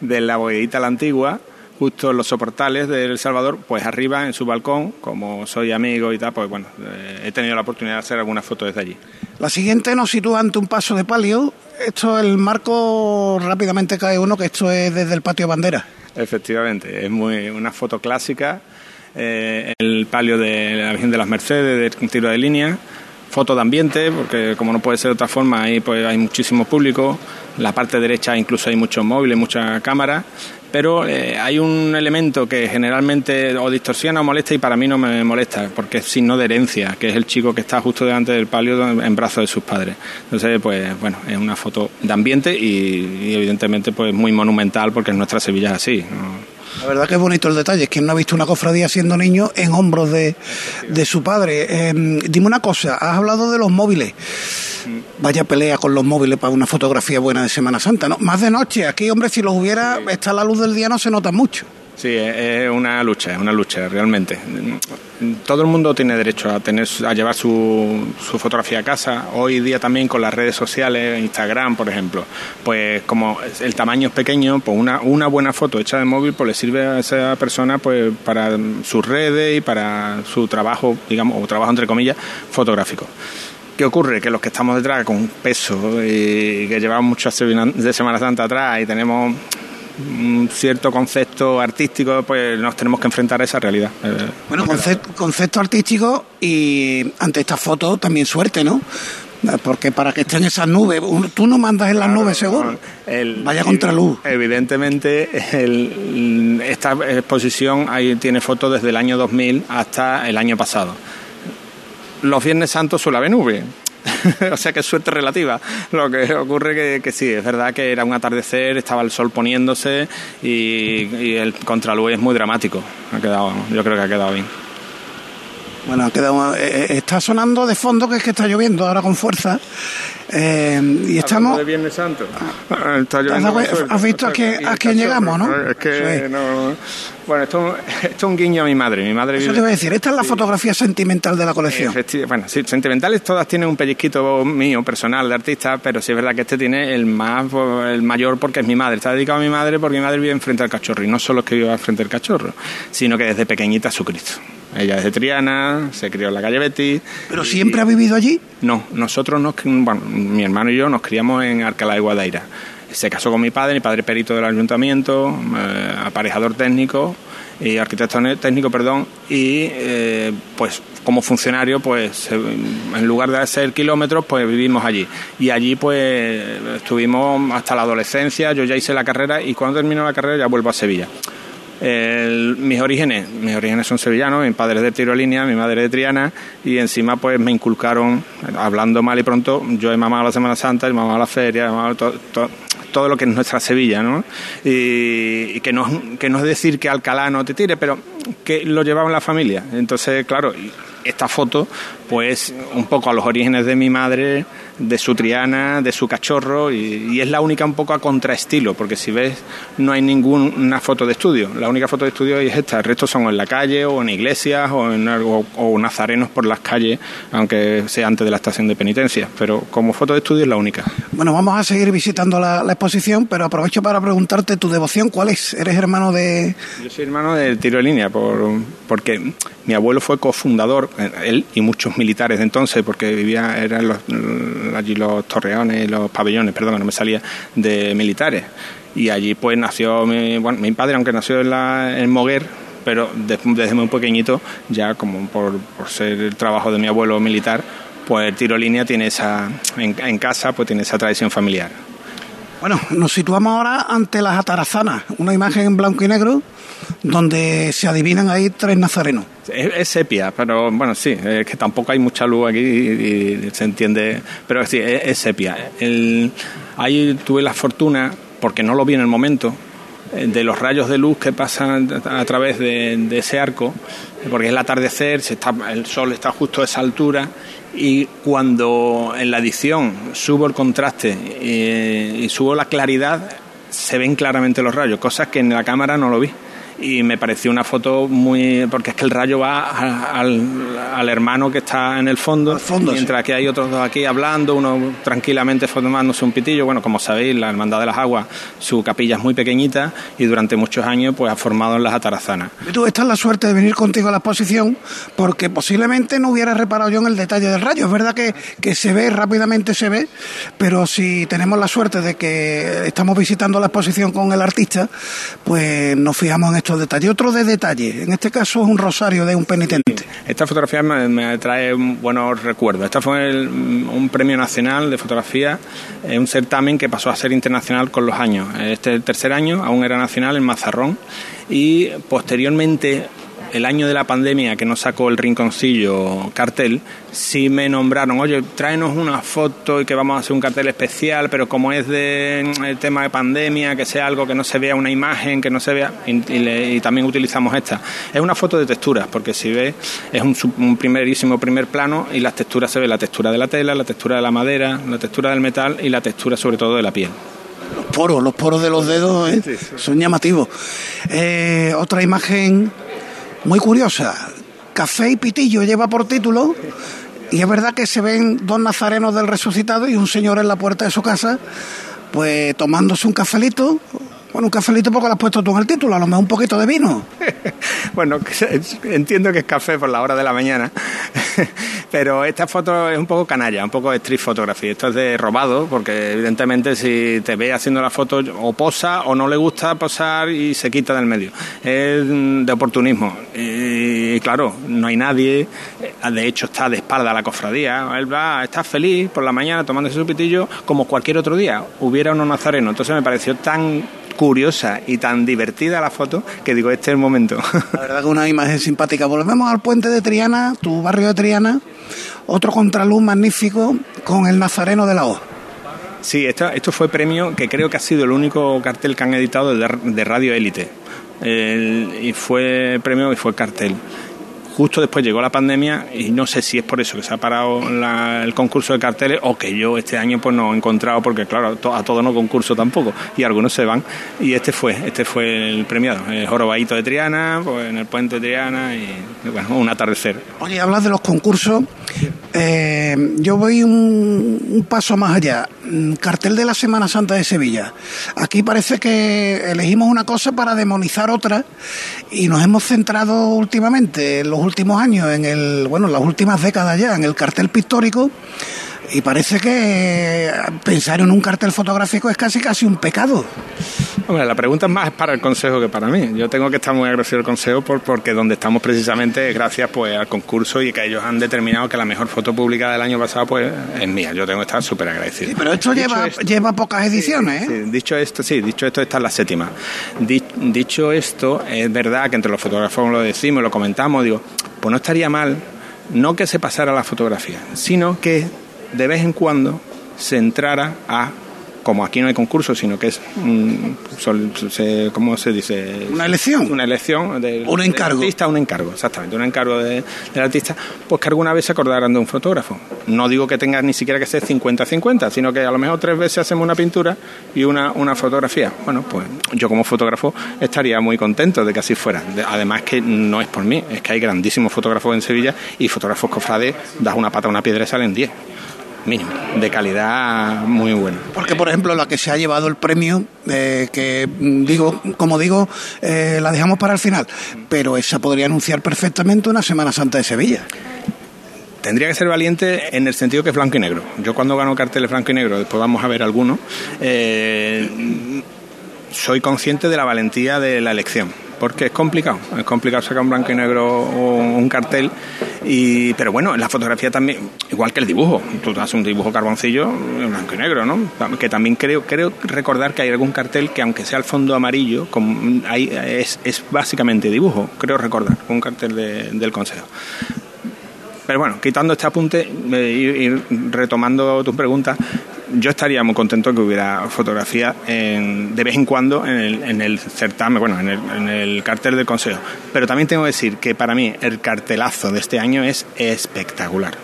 de la bodeguita La Antigua, justo en los soportales de El Salvador, pues arriba en su balcón, como soy amigo y tal, pues bueno, eh, he tenido la oportunidad de hacer algunas fotos desde allí. La siguiente nos sitúa ante un paso de palio. Esto, el marco rápidamente cae uno, que esto es desde el patio bandera. Efectivamente, es muy una foto clásica, eh, el palio de la Virgen de las Mercedes, del tiro de línea, foto de ambiente, porque como no puede ser de otra forma, ahí pues hay muchísimo público, la parte derecha incluso hay muchos móviles, muchas cámaras, pero eh, hay un elemento que generalmente o distorsiona o molesta y para mí no me molesta, porque es signo de herencia, que es el chico que está justo delante del palio en brazos de sus padres. Entonces, pues bueno, es una foto de ambiente y, evidentemente pues muy monumental porque en nuestra Sevilla es así. La verdad que es bonito el detalle, es que no ha visto una cofradía siendo niño en hombros de, de su padre. Eh, dime una cosa, has hablado de los móviles. Vaya pelea con los móviles para una fotografía buena de Semana Santa, ¿no? Más de noche, aquí, hombre, si los hubiera, está la luz del día, no se nota mucho. Sí, es una lucha, es una lucha, realmente. Todo el mundo tiene derecho a tener a llevar su, su, fotografía a casa. Hoy día también con las redes sociales, Instagram, por ejemplo, pues como el tamaño es pequeño, pues una, una buena foto hecha de móvil pues le sirve a esa persona pues para sus redes y para su trabajo, digamos, o trabajo entre comillas, fotográfico. ¿Qué ocurre? Que los que estamos detrás con peso y que llevamos muchas de Semana Santa atrás y tenemos un cierto concepto artístico, pues nos tenemos que enfrentar a esa realidad. Eh, bueno, concepto, concepto artístico y ante esta foto también suerte, ¿no? Porque para que estén esas nubes, tú no mandas en las claro, nubes seguro. El, Vaya contraluz. Evidentemente, el, esta exposición ahí tiene fotos desde el año 2000 hasta el año pasado. Los Viernes Santos suele haber nube, o sea que es suerte relativa. Lo que ocurre que, que, sí, es verdad que era un atardecer, estaba el sol poniéndose y, y el contraluz es muy dramático. Ha quedado, yo creo que ha quedado bien. Bueno, ha quedado, eh, está sonando de fondo que es que está lloviendo ahora con fuerza. Eh, y estamos. de Viernes Santo. Ah, está ¿Has visto a quién, a quién llegamos, no? Es que sí. no. Bueno, esto, esto, es un guiño a mi madre. Mi madre Eso vive... te voy a decir, esta es la sí. fotografía sentimental de la colección. Efecti bueno, sí, sentimentales todas tienen un pellizquito mío, personal, de artista, pero sí es verdad que este tiene el más el mayor porque es mi madre. Está dedicado a mi madre porque mi madre vive enfrente al cachorro. Y no solo es que viva enfrente al cachorro, sino que desde pequeñita su Cristo. Ella es de Triana, se crió en la calle Betty. ¿Pero y, siempre ha vivido allí? No, nosotros nos, bueno, mi hermano y yo nos criamos en Alcalá de Guadaira. Se casó con mi padre, mi padre perito del ayuntamiento, eh, aparejador técnico y arquitecto técnico, perdón, y eh, pues como funcionario, pues en lugar de hacer kilómetros, pues vivimos allí. Y allí pues estuvimos hasta la adolescencia, yo ya hice la carrera y cuando termino la carrera ya vuelvo a Sevilla. El, mis orígenes, mis orígenes son sevillanos, mi padre es de Tirolínea, mi madre de Triana y encima pues me inculcaron, hablando mal y pronto, yo he mamado la Semana Santa, he mamado la feria, he mamado todo, todo, todo lo que es nuestra Sevilla, ¿no? Y, y, que, no, que no es decir que Alcalá no te tire, pero que lo llevaba en la familia. Entonces, claro, esta foto pues un poco a los orígenes de mi madre, de su Triana, de su cachorro, y, y, es la única un poco a contraestilo, porque si ves, no hay ninguna foto de estudio. La única foto de estudio es esta, el resto son en la calle, o en iglesias, o, en algo, o nazarenos por las calles, aunque sea antes de la estación de penitencia. Pero como foto de estudio es la única. Bueno, vamos a seguir visitando la, la exposición, pero aprovecho para preguntarte tu devoción, ¿cuál es? ¿Eres hermano de...? Yo soy hermano del tiro de línea, por, porque mi abuelo fue cofundador, él y muchos militares de entonces, porque vivía, eran los, allí los torreones, los pabellones, perdón, no me salía, de militares. Y allí pues nació mi, bueno, mi padre, aunque nació en, la, en Moguer, pero desde, desde muy pequeñito, ya como por, ser el trabajo de mi abuelo militar, pues el tiro línea tiene esa, en casa, pues tiene esa tradición familiar. Bueno, nos situamos ahora ante las atarazanas, una imagen en blanco y negro donde se adivinan ahí tres nazarenos. Es, sepia, pero bueno, sí, es que tampoco hay mucha luz aquí y, se entiende, pero sí, es, sepia. ahí tuve la fortuna, porque no lo vi en el momento, de los rayos de luz que pasan a través de, ese arco, porque es el atardecer, se está, el sol está justo a esa altura y cuando en la edición subo el contraste y, y subo la claridad, se ven claramente los rayos, cosas que en la cámara no lo vi y me pareció una foto muy porque es que el rayo va al, hermano que está en el fondo, mientras que hay otros dos aquí hablando uno tranquilamente formándose un pitillo. Bueno como sabéis la hermandad de las aguas su capilla es muy pequeñita y durante muchos años pues ha formado en las atarazanas. Tú esta es la suerte de venir contigo a la exposición porque posiblemente no hubiera reparado yo en el detalle del rayo. Es verdad que, que se ve rápidamente se ve pero si tenemos la suerte de que estamos visitando la exposición con el artista pues nos fijamos en esto detalle. Otro de detalle, en este caso es un rosario de un penitente. Esta fotografía me, trae buenos recuerdos. Esta fue un premio nacional de fotografía, un certamen que pasó a ser internacional con los años. Este tercer año aún era nacional en Mazarrón y posteriormente el año de la pandemia que nos sacó el rinconcillo cartel, sí me nombraron, oye, tráenos una foto y que vamos a hacer un cartel especial, pero como es de el tema de pandemia, que sea algo que no se vea una imagen, que no se vea, y, también utilizamos esta. Es una foto de texturas, porque si ve, es un, un, primerísimo primer plano y las texturas se ve la textura de la tela, la textura de la madera, la textura del metal y la textura sobre todo de la piel los poros, los poros de los dedos ¿eh? son llamativos. Eh, otra imagen muy curiosa. Café y Pitillo lleva por título y es verdad que se ven dos nazarenos del resucitado y un señor en la puerta de su casa, pues tomándose un cafelito, bueno, un cafelito porque lo has puesto tú en el título, a lo mejor un poquito de vino. bueno, entiendo que es café por la hora de la mañana, pero esta foto es un poco canalla, un poco street photography. Esto es de robado, porque evidentemente si te ve haciendo la foto o posa o no le gusta posar y se quita del medio. Es de oportunismo. Y claro, no hay nadie, de hecho está de espalda a la cofradía. Él va, está feliz por la mañana tomándose su pitillo como cualquier otro día. Hubiera uno nazareno. Entonces me pareció tan curiosa y tan divertida la foto que digo, este es el momento. La verdad que una imagen simpática. Volvemos al puente de Triana, tu barrio de Triana, otro contraluz magnífico con el Nazareno de la O. Sí, esto, esto fue premio que creo que ha sido el único cartel que han editado de, Radio Élite. y fue premio y fue cartel. Justo después llegó la pandemia y no sé si es por eso que se ha parado el concurso de carteles o que yo este año pues no he encontrado porque claro a todo no concurso tampoco y algunos se van y este fue este fue el premiado el Jorobaito de Triana pues en el puente de Triana y bueno un atardecer. Oye hablas de los concursos eh, yo voy un, paso más allá. Mm, cartel de la Semana Santa de Sevilla. Aquí parece que elegimos una cosa para demonizar otra y nos hemos centrado últimamente, en los últimos años, en el, bueno, en las últimas décadas ya, en el cartel pictórico y parece que pensar en un cartel fotográfico es casi casi un pecado. Hombre, la pregunta es más para el Consejo que para mí. Yo tengo que estar muy agradecido al Consejo por, porque donde estamos precisamente es gracias pues, al concurso y que ellos han determinado que la mejor foto pública del año pasado pues, es mía. Yo tengo que estar súper agradecido. pero esto lleva, lleva pocas ediciones, ¿eh? dicho esto, sí, dicho esto, esta es la séptima. dicho esto, es verdad que entre los fotógrafos lo decimos, lo comentamos, digo, pues no estaría mal no que se pasara la fotografía, sino que de vez en cuando se entrara a como aquí no hay concurso, sino que es, ¿cómo se dice? Una elección. Una elección. De, un encargo. artista, un encargo, exactamente, un encargo del artista, pues que alguna vez se acordaran de un fotógrafo. No digo que tenga ni siquiera que ser 50-50, sino que a lo mejor tres veces hacemos una pintura y una, una fotografía. Bueno, pues yo como fotógrafo estaría muy contento de que así fuera. Además que no es por mí, es que hay grandísimos fotógrafos en Sevilla y fotógrafos cofrades, das una pata a una piedra y salen 10 mínimo, de calidad muy buena. Porque, por ejemplo, la que se ha llevado el premio, eh, que mm, digo, como digo, eh, la dejamos para el final, pero esa podría anunciar perfectamente una Semana Santa de Sevilla. Tendría que ser valiente en el sentido que es blanco y negro. Yo cuando gano carteles blanco y negro, después vamos a ver algunos, eh, soy consciente de la valentía de la elección porque es complicado, es complicado sacar un blanco y negro un cartel Y, pero bueno, la fotografía también, igual que el dibujo, tú haces un dibujo carboncillo en blanco y negro, ¿no? Que también creo, creo recordar que hay algún cartel que aunque sea el fondo amarillo, como hay, es, es básicamente dibujo, creo recordar, un cartel del Consejo. Pero bueno, quitando este apunte y, retomando tu pregunta, yo estaría muy contento que hubiera fotografía de vez en cuando en el, certamen, bueno, en el, cartel del Consejo. Pero también tengo que decir que para mí el cartelazo de este año es espectacular.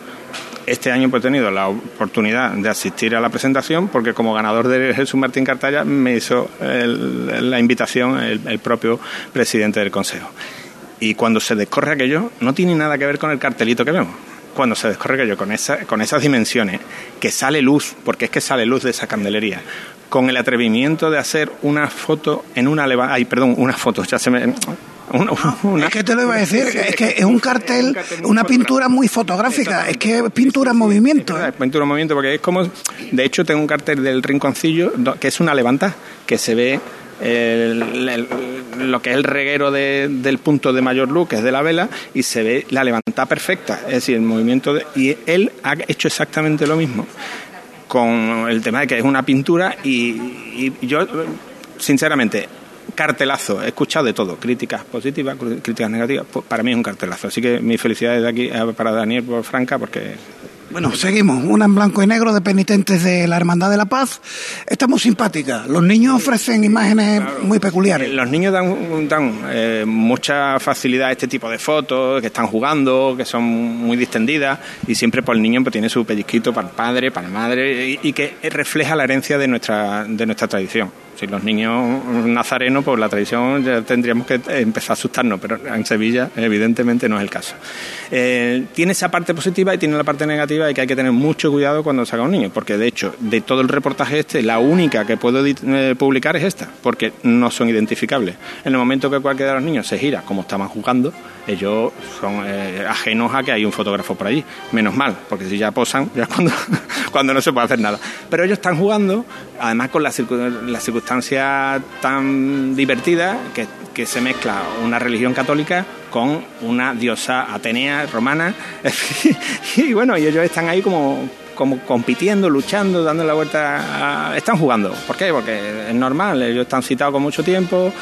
Este año he tenido la oportunidad de asistir a la presentación porque como ganador de Jesús Martín Cartalla me hizo la invitación el propio presidente del Consejo. Y cuando se descorre aquello, no tiene nada que ver con el cartelito que vemos. Cuando se descorre aquello con, esa, con esas dimensiones, que sale luz, porque es que sale luz de esa candelería, con el atrevimiento de hacer una foto en una ay perdón una foto ya se me Es que te lo iba a decir, es que es un cartel, una pintura muy fotográfica, es que es pintura en movimiento. Es pintura en movimiento, porque es como, de hecho tengo un cartel del rinconcillo que es una levanta, que se ve lo que es el reguero del punto de mayor luz, que es de la vela, y se ve la levantada perfecta. Es decir, el movimiento. De, y él ha hecho exactamente lo mismo con el tema de que es una pintura y, yo, sinceramente, cartelazo, he escuchado de todo, críticas positivas, críticas negativas, pues para mí es un cartelazo. Así que mis felicidades de aquí para Daniel por Franca, porque bueno, seguimos. Una en blanco y negro de penitentes de la Hermandad de la Paz. Está muy simpática. Los niños ofrecen imágenes muy peculiares. Los niños dan, dan eh, mucha facilidad a este tipo de fotos, que están jugando, que son muy distendidas, y siempre por el niño pues, tiene su pellizquito para el padre, para la madre, y, y que refleja la herencia de nuestra, de nuestra tradición. Si los niños nazarenos, pues la tradición ya tendríamos que empezar a asustarnos, pero en Sevilla evidentemente no es el caso. Eh, tiene esa parte positiva y tiene la parte negativa y que hay que tener mucho cuidado cuando saca un niño, porque de hecho, de todo el reportaje este, la única que puedo eh, publicar es esta, porque no son identificables. En el momento que cualquiera de los niños se gira como estaban jugando, ellos son eh, ajenos a que hay un fotógrafo por allí. Menos mal, porque si ya posan, ya es cuando, cuando no se puede hacer nada. Pero ellos están jugando, además con la, la circunstancia tan divertida que, que se mezcla una religión católica con una diosa atenea romana. y bueno, ellos están ahí como como compitiendo, luchando, dando la vuelta. Están jugando. ¿Por qué? Porque es normal, ellos están citados con mucho tiempo,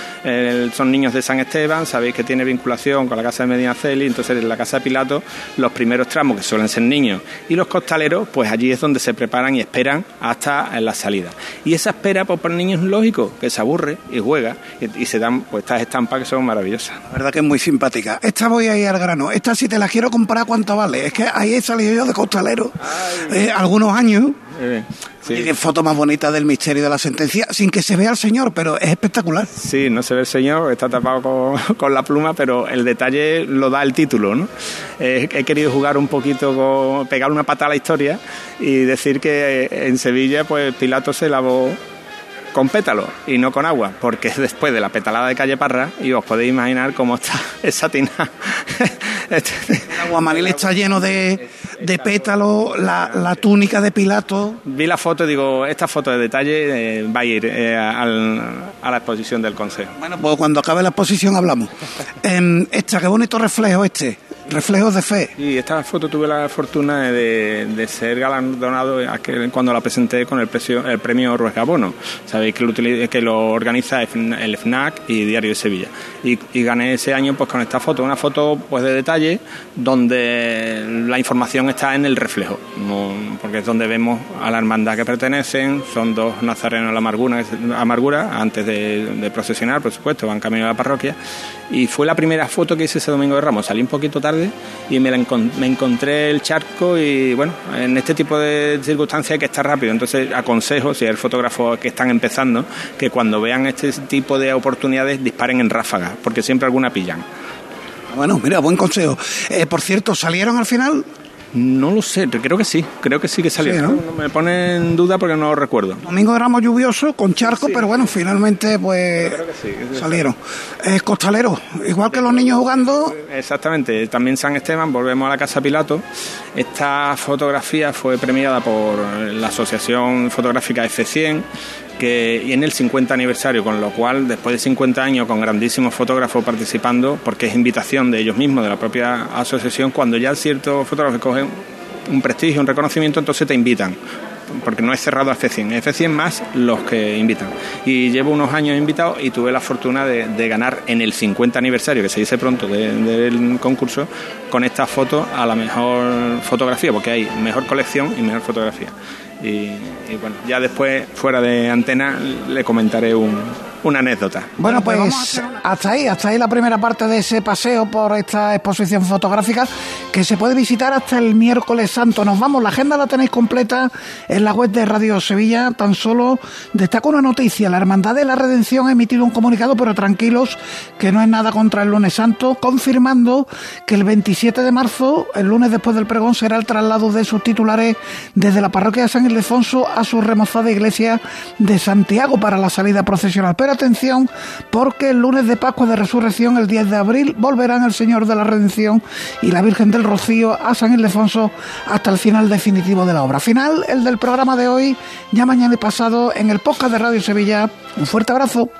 son niños de San Esteban, sabéis que tiene vinculación con la casa de Medina Celi, entonces en la casa de Pilato los primeros tramos, que suelen ser niños, y los costaleros, pues allí es donde se preparan y esperan hasta la salida. Y esa espera pues, para niños es lógico, que se aburre y juega, y, se dan pues estas estampas que son maravillosas. La verdad que es muy simpática. Esta voy a ir al grano. Esta si te la quiero comprar, ¿cuánto vale? Es que ahí he salido yo de costalero algunos años. Y de foto más bonita del misterio de la sentencia, sin que se vea el señor, pero es espectacular. Sí, no se ve el señor, está tapado con, la pluma, pero el detalle lo da el título, ¿no? he querido jugar un poquito con pegar una pata a la historia y decir que en Sevilla, pues Pilato se lavó con pétalo y no con agua, porque después de la petalada de calle Parra, y os podéis imaginar cómo está esa tina. El aguamaril está lleno de, de pétalo, la, la, túnica de Pilato. Vi la foto y digo, esta foto de detalle eh, va a ir eh, a la exposición del Consejo. Bueno, pues cuando acabe la exposición hablamos. eh, esta, qué bonito reflejo este reflejos de fe. Y esta foto tuve la fortuna de, ser galardonado cuando la presenté con el, precio, el premio Ruiz Gabono. Sabéis que lo, que lo organiza el FNAC y Diario de Sevilla. Y, gané ese año pues con esta foto, una foto pues de detalle donde la información está en el reflejo, porque es donde vemos a la hermandad que pertenecen, son dos nazarenos de la amargura, amargura antes de, de procesionar, por supuesto, van camino a la parroquia. Y fue la primera foto que hice ese domingo de Ramos. Salí un poquito tarde y me, me encontré el charco y bueno, en este tipo de circunstancias hay que estar rápido. Entonces aconsejo, si hay fotógrafo que están empezando, que cuando vean este tipo de oportunidades disparen en ráfaga, porque siempre alguna pillan. Bueno, mira, buen consejo. Eh, por cierto, ¿salieron al final? No lo sé, creo que sí, creo que sí que salió. ¿no? Me pone en duda porque no lo recuerdo. Domingo de Ramos lluvioso con charco, pero bueno, finalmente pues salieron. Es costalero, igual que los niños jugando. Exactamente, también San Esteban, volvemos a la Casa Pilato. Esta fotografía fue premiada por la Asociación Fotográfica F100 que, y en el 50 aniversario, con lo cual después de 50 años con grandísimos fotógrafos participando, porque es invitación de ellos mismos, de la propia asociación, cuando ya ciertos fotógrafos cogen un prestigio, un reconocimiento, entonces te invitan porque no es cerrado a F100, F100 más los que invitan. Y llevo unos años invitado y tuve la fortuna de, ganar en el 50 aniversario, que se dice pronto, del concurso, con esta foto a la mejor fotografía, porque hay mejor colección y mejor fotografía. Y bueno, ya después, fuera de antena, le comentaré un, una anécdota. Bueno, pues hasta ahí, hasta ahí la primera parte de ese paseo por esta exposición fotográfica que se puede visitar hasta el miércoles santo. Nos vamos, la agenda la tenéis completa en la web de Radio Sevilla. Tan solo destaco una noticia, la Hermandad de la Redención ha emitido un comunicado, pero tranquilos, que no es nada contra el lunes santo, confirmando que el 27 de marzo, el lunes después del pregón, será el traslado de sus titulares desde la parroquia de San Ildefonso a su remozada iglesia de Santiago para la salida procesional. Pero atención porque el lunes de Pascua de Resurrección, el 10 de abril, volverán el Señor de la Redención y la Virgen del Rocío a San Ildefonso hasta el final definitivo de la obra. Final, el del programa de hoy, ya mañana y pasado en el podcast de Radio Sevilla. Un fuerte abrazo.